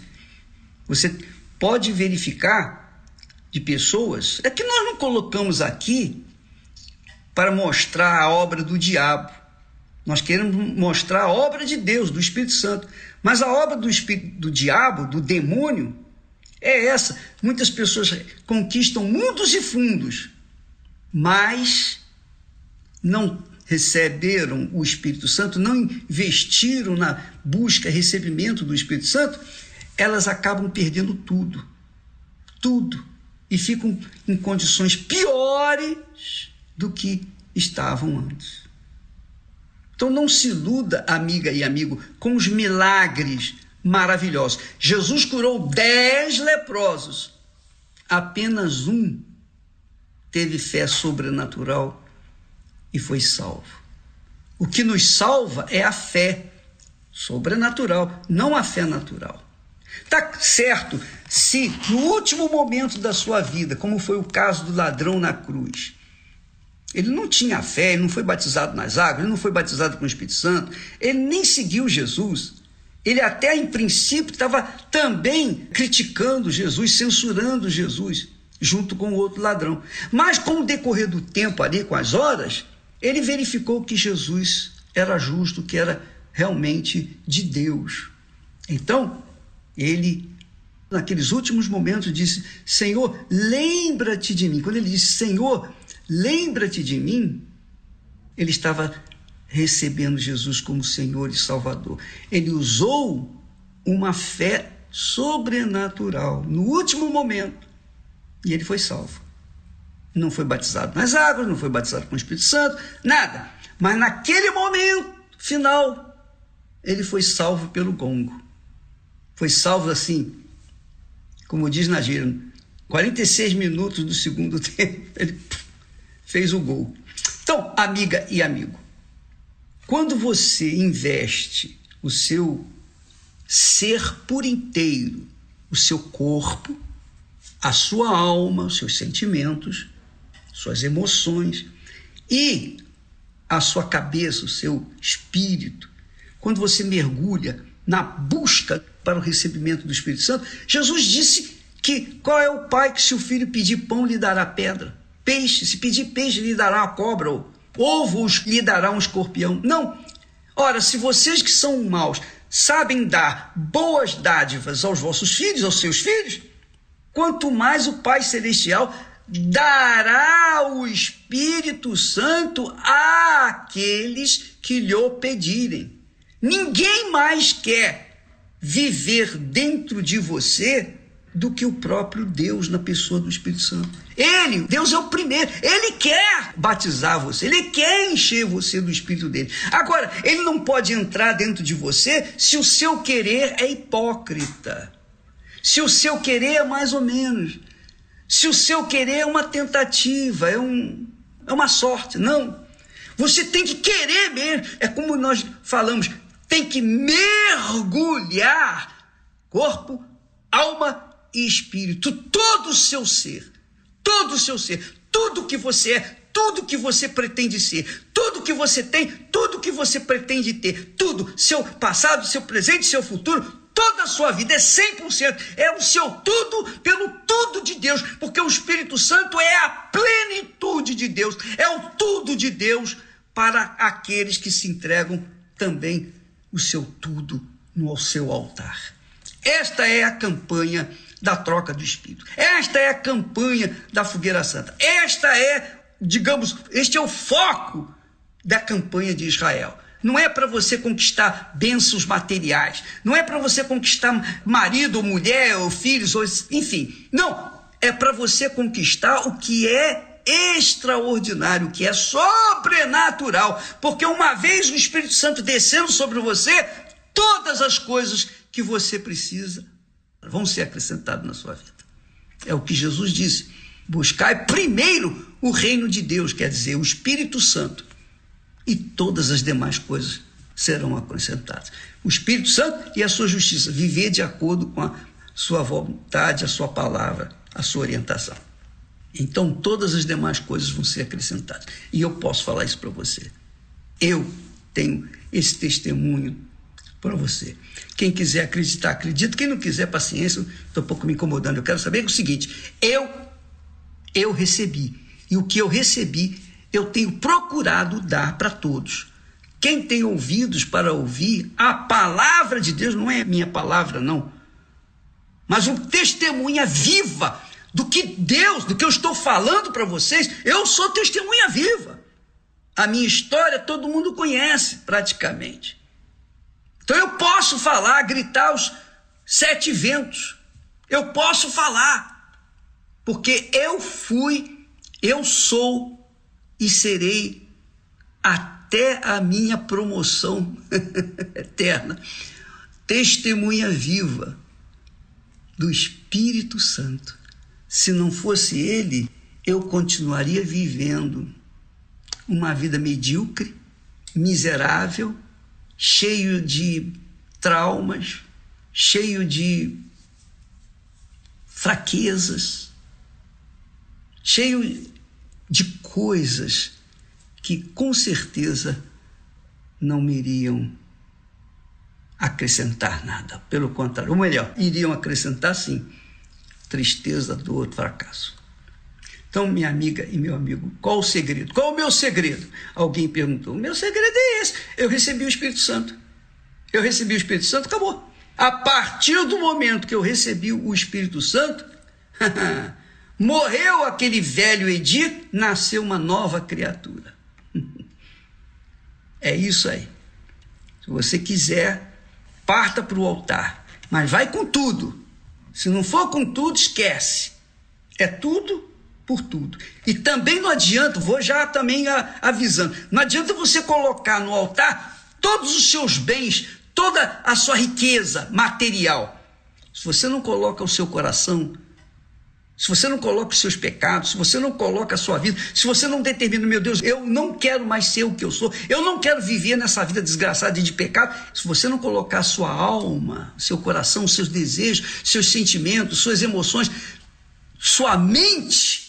Você pode verificar de pessoas. É que nós não colocamos aqui para mostrar a obra do diabo. Nós queremos mostrar a obra de Deus, do Espírito Santo. Mas a obra do, espírito, do diabo, do demônio, é essa. Muitas pessoas conquistam mundos e fundos, mas não receberam o Espírito Santo, não investiram na busca, recebimento do Espírito Santo, elas acabam perdendo tudo. Tudo. E ficam em condições piores do que estavam antes. Então não se iluda, amiga e amigo, com os milagres maravilhosos. Jesus curou dez leprosos. Apenas um teve fé sobrenatural e foi salvo. O que nos salva é a fé sobrenatural, não a fé natural. Tá certo se no último momento da sua vida, como foi o caso do ladrão na cruz, ele não tinha fé, ele não foi batizado nas águas, ele não foi batizado com o Espírito Santo, ele nem seguiu Jesus. Ele até em princípio estava também criticando Jesus, censurando Jesus, junto com o outro ladrão. Mas com o decorrer do tempo ali, com as horas, ele verificou que Jesus era justo, que era realmente de Deus. Então, ele, naqueles últimos momentos, disse: Senhor, lembra-te de mim. Quando ele disse: Senhor, lembra-te de mim, ele estava recebendo Jesus como Senhor e Salvador. Ele usou uma fé sobrenatural no último momento e ele foi salvo. Não foi batizado nas águas, não foi batizado com o Espírito Santo, nada. Mas naquele momento final, ele foi salvo pelo gongo. Foi salvo assim, como diz na gíria, 46 minutos do segundo tempo, ele fez o gol. Então, amiga e amigo, quando você investe o seu ser por inteiro, o seu corpo, a sua alma, os seus sentimentos, suas emoções e a sua cabeça, o seu espírito, quando você mergulha na busca para o recebimento do Espírito Santo, Jesus disse que qual é o pai que se o filho pedir pão lhe dará pedra? Peixe, se pedir peixe lhe dará uma cobra, ou ovo lhe dará um escorpião. Não. Ora, se vocês que são maus sabem dar boas dádivas aos vossos filhos, aos seus filhos, quanto mais o Pai Celestial dará o Espírito Santo àqueles que lhe o pedirem. Ninguém mais quer viver dentro de você do que o próprio Deus na pessoa do Espírito Santo. Ele, Deus é o primeiro, ele quer batizar você, ele quer encher você do Espírito dele. Agora, ele não pode entrar dentro de você se o seu querer é hipócrita, se o seu querer é mais ou menos, se o seu querer é uma tentativa, é, um, é uma sorte. Não. Você tem que querer mesmo. É como nós falamos, tem que mergulhar corpo, alma e espírito, todo o seu ser, todo o seu ser, tudo que você é, tudo que você pretende ser, tudo que você tem, tudo que você pretende ter, tudo, seu passado, seu presente, seu futuro, toda a sua vida é 100%, é o seu tudo pelo tudo de Deus, porque o Espírito Santo é a plenitude de Deus, é o tudo de Deus para aqueles que se entregam também o seu tudo no seu altar. Esta é a campanha da troca do Espírito. Esta é a campanha da fogueira santa. Esta é, digamos, este é o foco da campanha de Israel. Não é para você conquistar bênçãos materiais, não é para você conquistar marido, ou mulher, ou filhos, ou, enfim. Não, é para você conquistar o que é extraordinário, que é sobrenatural, porque uma vez o Espírito Santo descendo sobre você, todas as coisas que você precisa vão ser acrescentadas na sua vida. É o que Jesus disse: buscai primeiro o reino de Deus, quer dizer, o Espírito Santo, e todas as demais coisas serão acrescentadas. O Espírito Santo e a sua justiça, viver de acordo com a sua vontade, a sua palavra, a sua orientação. Então todas as demais coisas vão ser acrescentadas. E eu posso falar isso para você. Eu tenho esse testemunho para você. Quem quiser acreditar, acredita. Quem não quiser, paciência, estou um pouco me incomodando. Eu quero saber o seguinte: eu, eu recebi. E o que eu recebi, eu tenho procurado dar para todos. Quem tem ouvidos para ouvir, a palavra de Deus não é minha palavra, não. Mas um testemunha viva do que Deus, do que eu estou falando para vocês, eu sou testemunha viva. A minha história todo mundo conhece praticamente. Então eu posso falar, gritar os sete ventos. Eu posso falar, porque eu fui, eu sou e serei até a minha promoção eterna. Testemunha viva do Espírito Santo se não fosse ele, eu continuaria vivendo uma vida medíocre, miserável, cheio de traumas, cheio de fraquezas, cheio de coisas que com certeza não me iriam acrescentar nada. Pelo contrário, ou melhor, iriam acrescentar sim tristeza, dor, fracasso. Então, minha amiga e meu amigo, qual o segredo? Qual o meu segredo? Alguém perguntou. O meu segredo é esse. Eu recebi o Espírito Santo. Eu recebi o Espírito Santo, acabou. A partir do momento que eu recebi o Espírito Santo, morreu aquele velho Edir, nasceu uma nova criatura. É isso aí. Se você quiser, parta para o altar, mas vai com tudo. Se não for com tudo, esquece. É tudo por tudo. E também não adianta, vou já também avisando, não adianta você colocar no altar todos os seus bens, toda a sua riqueza material. Se você não coloca o seu coração se você não coloca os seus pecados, se você não coloca a sua vida, se você não determina, meu Deus, eu não quero mais ser o que eu sou, eu não quero viver nessa vida desgraçada de pecado, se você não colocar a sua alma, seu coração, seus desejos, seus sentimentos, suas emoções, sua mente,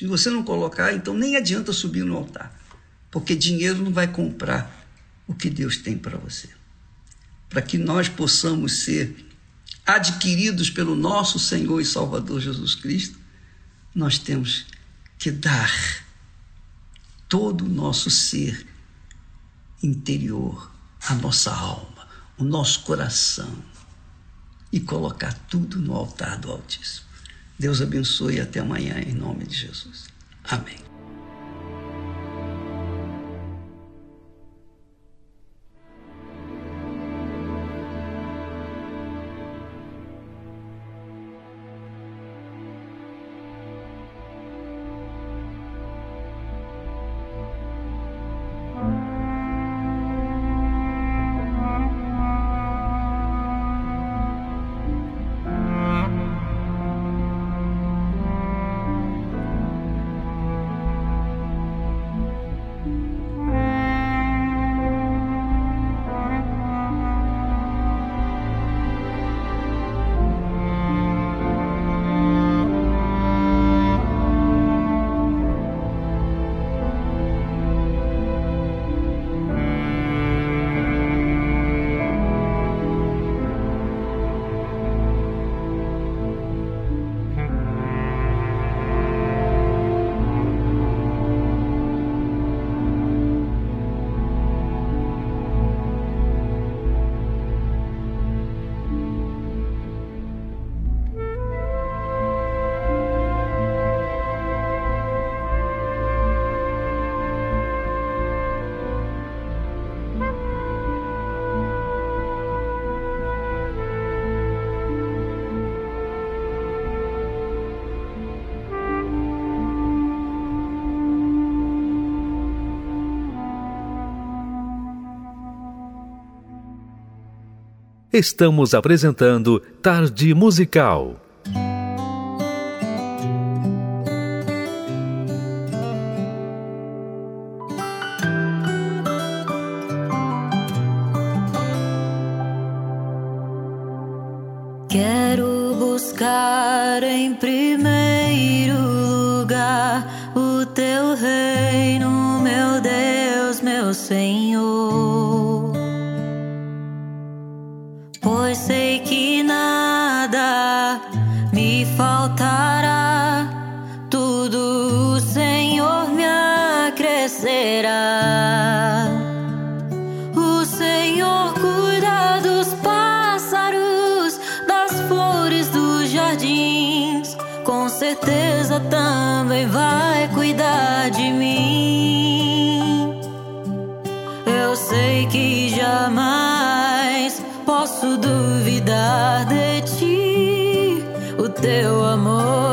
se você não colocar, então nem adianta subir no altar, porque dinheiro não vai comprar o que Deus tem para você. Para que nós possamos ser adquiridos pelo nosso Senhor e Salvador Jesus Cristo, nós temos que dar todo o nosso ser interior, a nossa alma, o nosso coração e colocar tudo no altar do Altíssimo. Deus abençoe e até amanhã, em nome de Jesus. Amém. Estamos apresentando Tarde Musical. Quero buscar em primeiro lugar o teu reino, meu Deus, meu Senhor. Duvidar de ti. O teu amor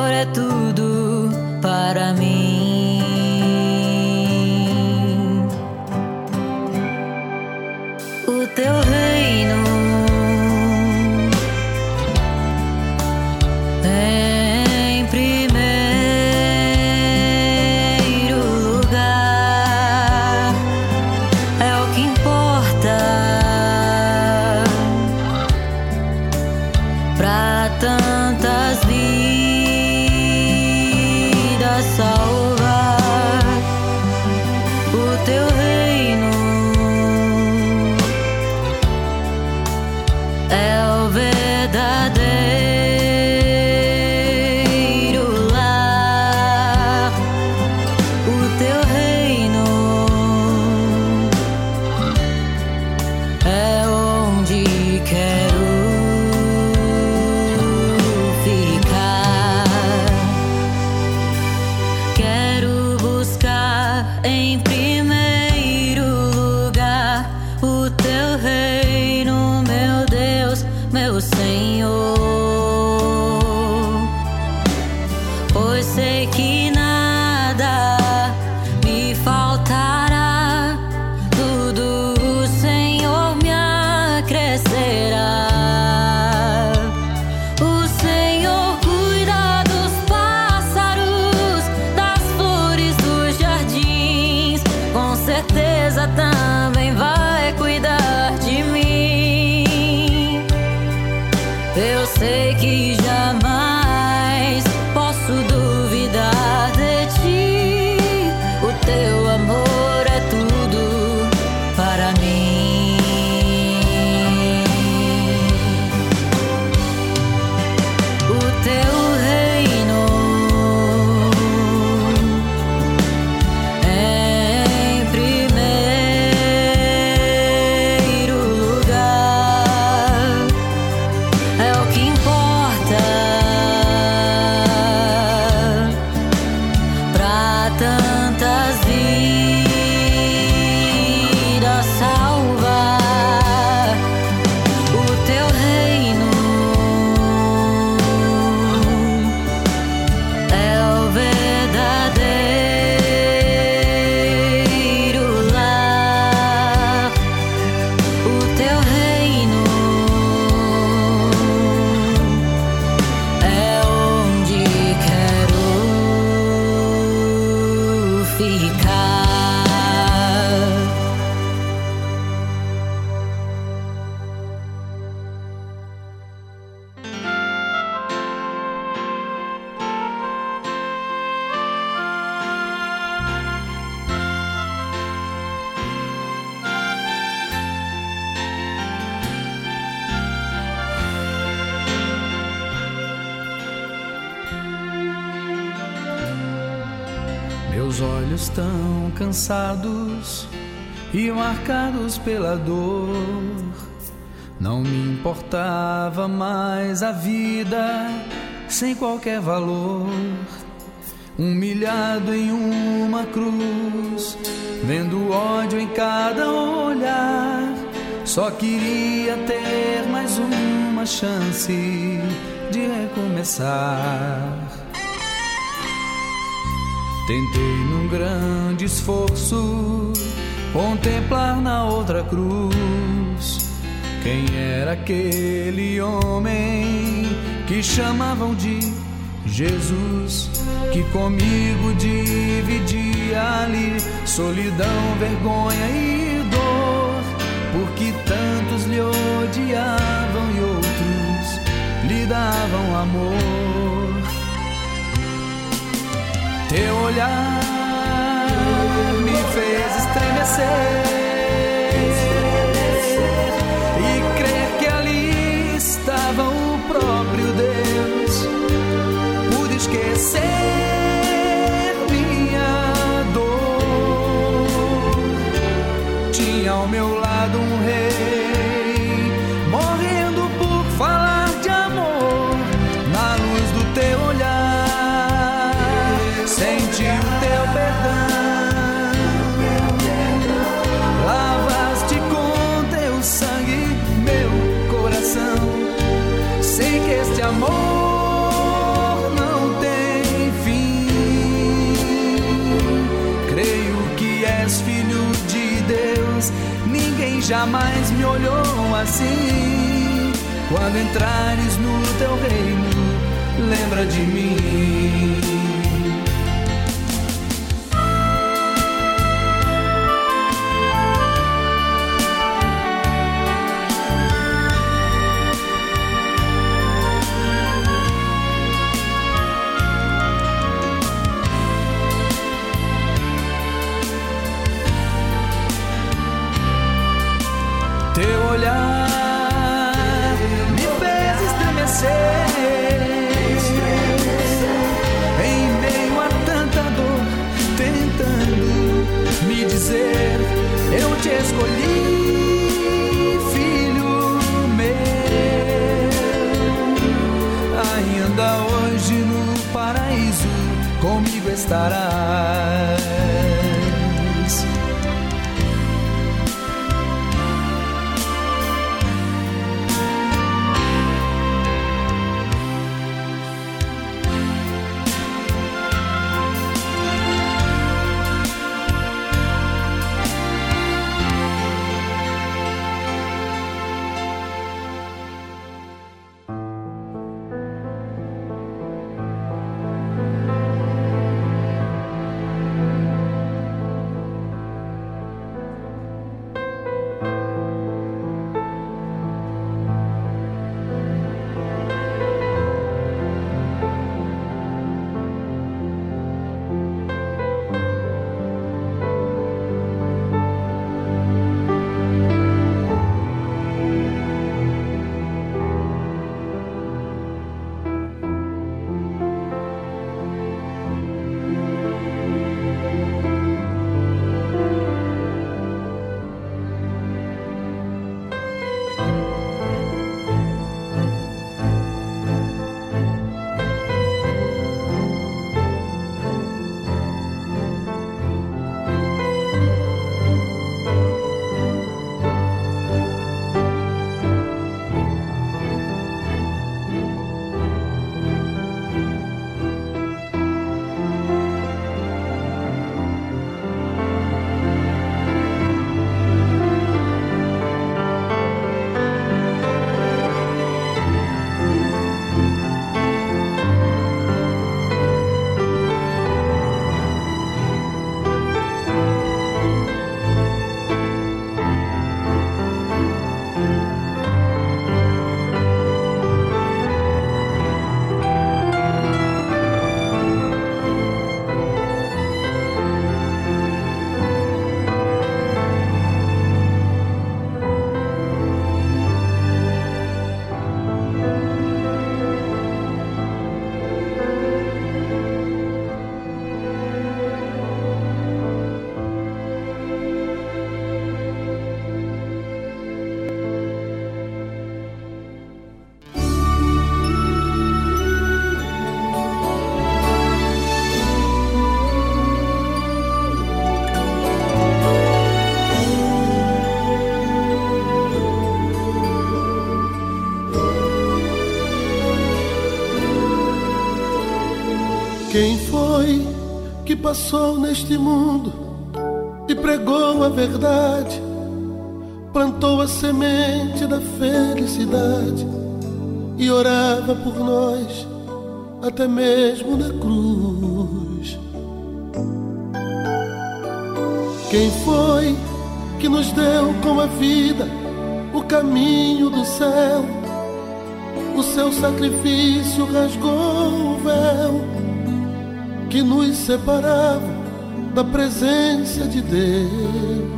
pela dor. Não me importava mais a vida sem qualquer valor. Humilhado em uma cruz, vendo ódio em cada olhar. Só queria ter mais uma chance de recomeçar. Tentei num grande esforço contemplar na outra cruz quem era aquele homem que chamavam de Jesus, que comigo dividia ali solidão, vergonha e dor, porque tantos lhe odiavam e outros lhe davam amor. Teu olhar fez estremecer e crer que ali estava o próprio Deus. Pude esquecer minha dor. Tinha ao meu lado jamais me olhou assim. Quando entrares no teu reino, lembra de mim. dizer: Eu te escolhi, filho meu. Ainda hoje no paraíso comigo estarás. Passou neste mundo e pregou a verdade, plantou a semente da felicidade e orava por nós, até mesmo na cruz. Quem foi que nos deu com a vida o caminho do céu? O seu sacrifício rasgou o véu que nos separava da presença de Deus.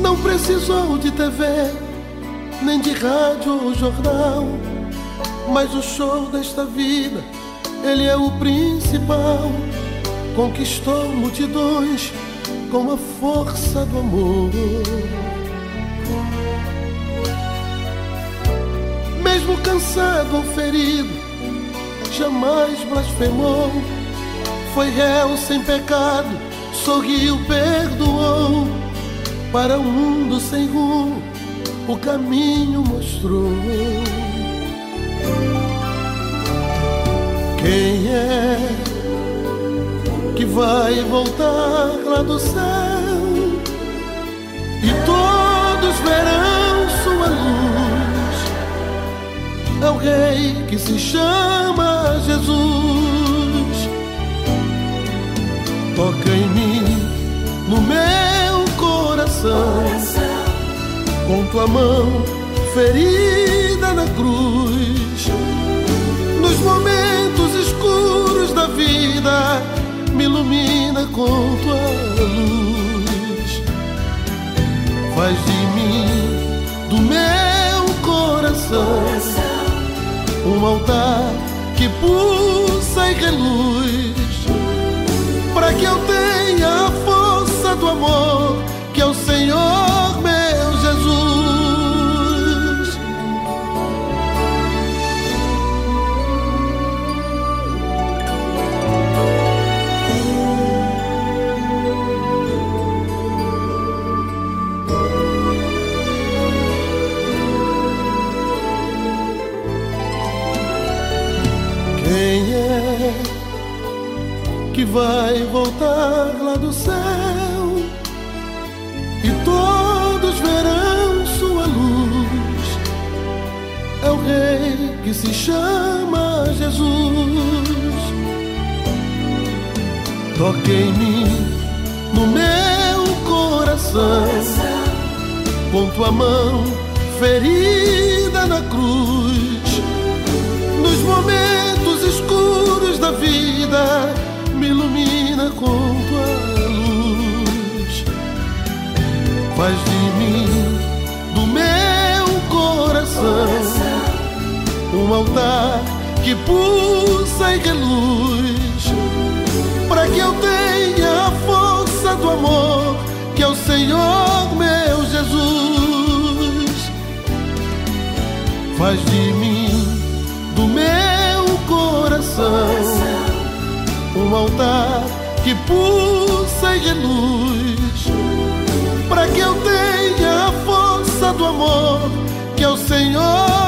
Não precisou de TV, nem de rádio ou jornal, mas o show desta vida, ele é o principal. Conquistou multidões com a força do amor. Mesmo cansado ou ferido, jamais blasfemou. Foi réu sem pecado, sorriu, perdoou. Para um mundo sem rumo, o caminho mostrou. Quem é que vai voltar lá do céu? E todos verão sua luz. É o rei que se chama Jesus. Toca em mim, no meu coração, com tua mão ferida na cruz. Nos momentos escuros da vida, me ilumina com tua luz. Faz de mim, do meu coração, um altar que pulsa e reluz, para que eu tenha força do amor que é o Senhor vai voltar lá do céu? E todos verão sua luz. É o Rei que se chama Jesus. Toque em mim, no meu coração, com tua mão ferida na cruz. Um altar que pulsa e reluz. Para que eu tenha a força do amor que é o Senhor meu Jesus. Faz de mim, do meu coração, um altar que pulsa e reluz. Para que eu tenha a força do amor que é o Senhor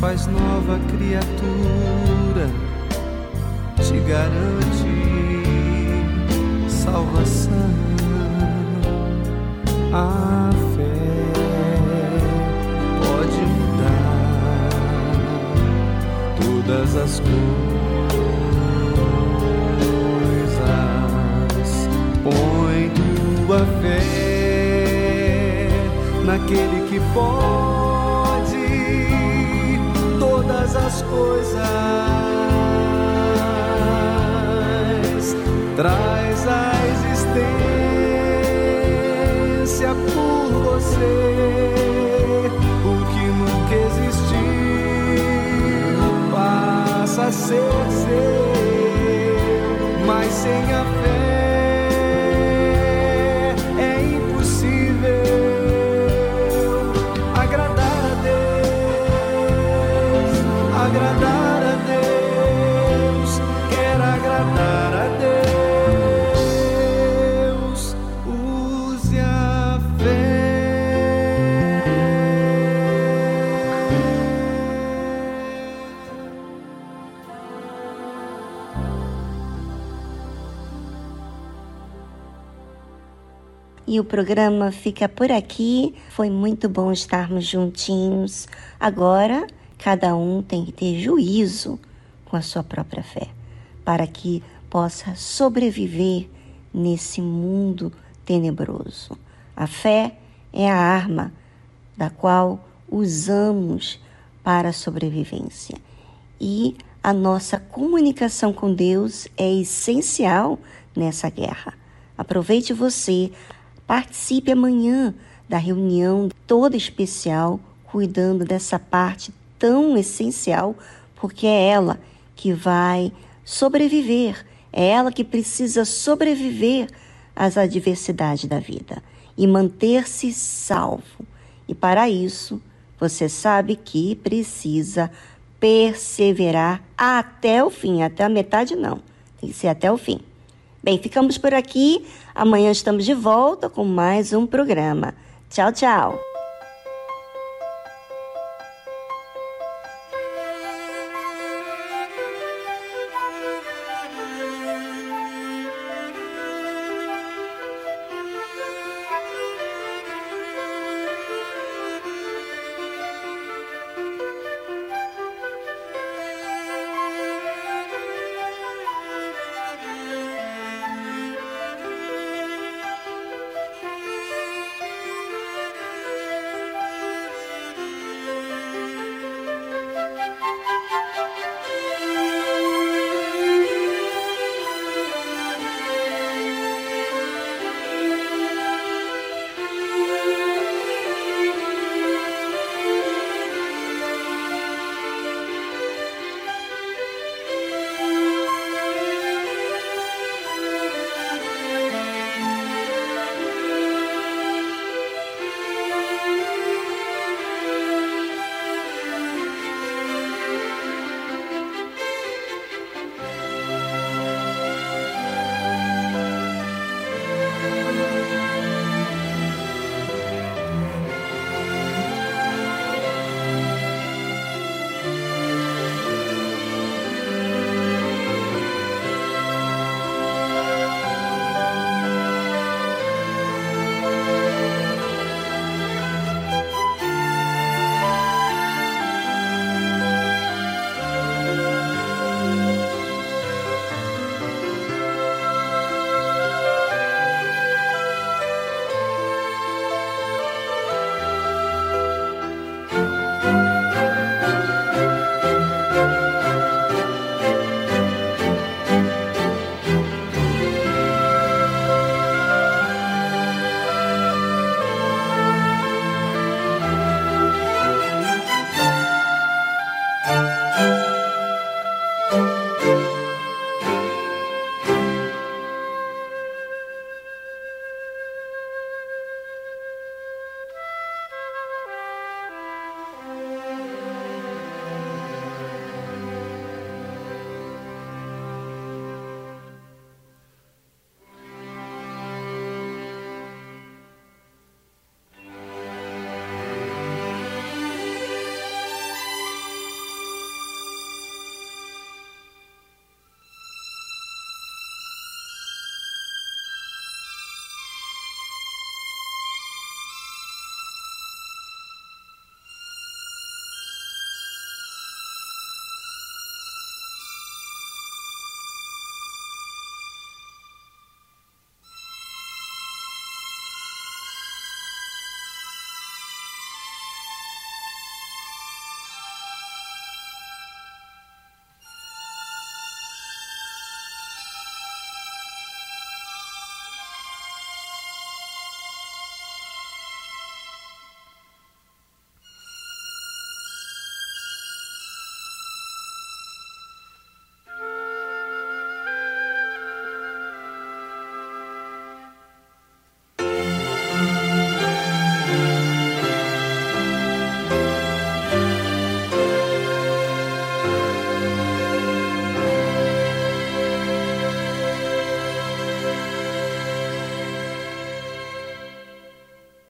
faz nova criatura, te garante salvação. A fé pode mudar todas as coisas. Põe tua fé naquele que pode todas as coisas. Traz a existência por você o que nunca existiu. Passa a ser seu, mas sem a O programa fica por aqui. Foi muito bom estarmos juntinhos. Agora, cada um tem que ter juízo com a sua própria fé, para que possa sobreviver nesse mundo tenebroso. A fé é a arma da qual usamos para a sobrevivência. E a nossa comunicação com Deus é essencial nessa guerra. Aproveite você, participe amanhã da reunião toda especial, cuidando dessa parte tão essencial, porque é ela que vai sobreviver, é ela que precisa sobreviver às adversidades da vida e manter-se salvo. E para isso, você sabe que precisa perseverar até o fim, até a metade não, tem que ser até o fim. Bem, ficamos por aqui. Amanhã estamos de volta com mais um programa. Tchau, tchau.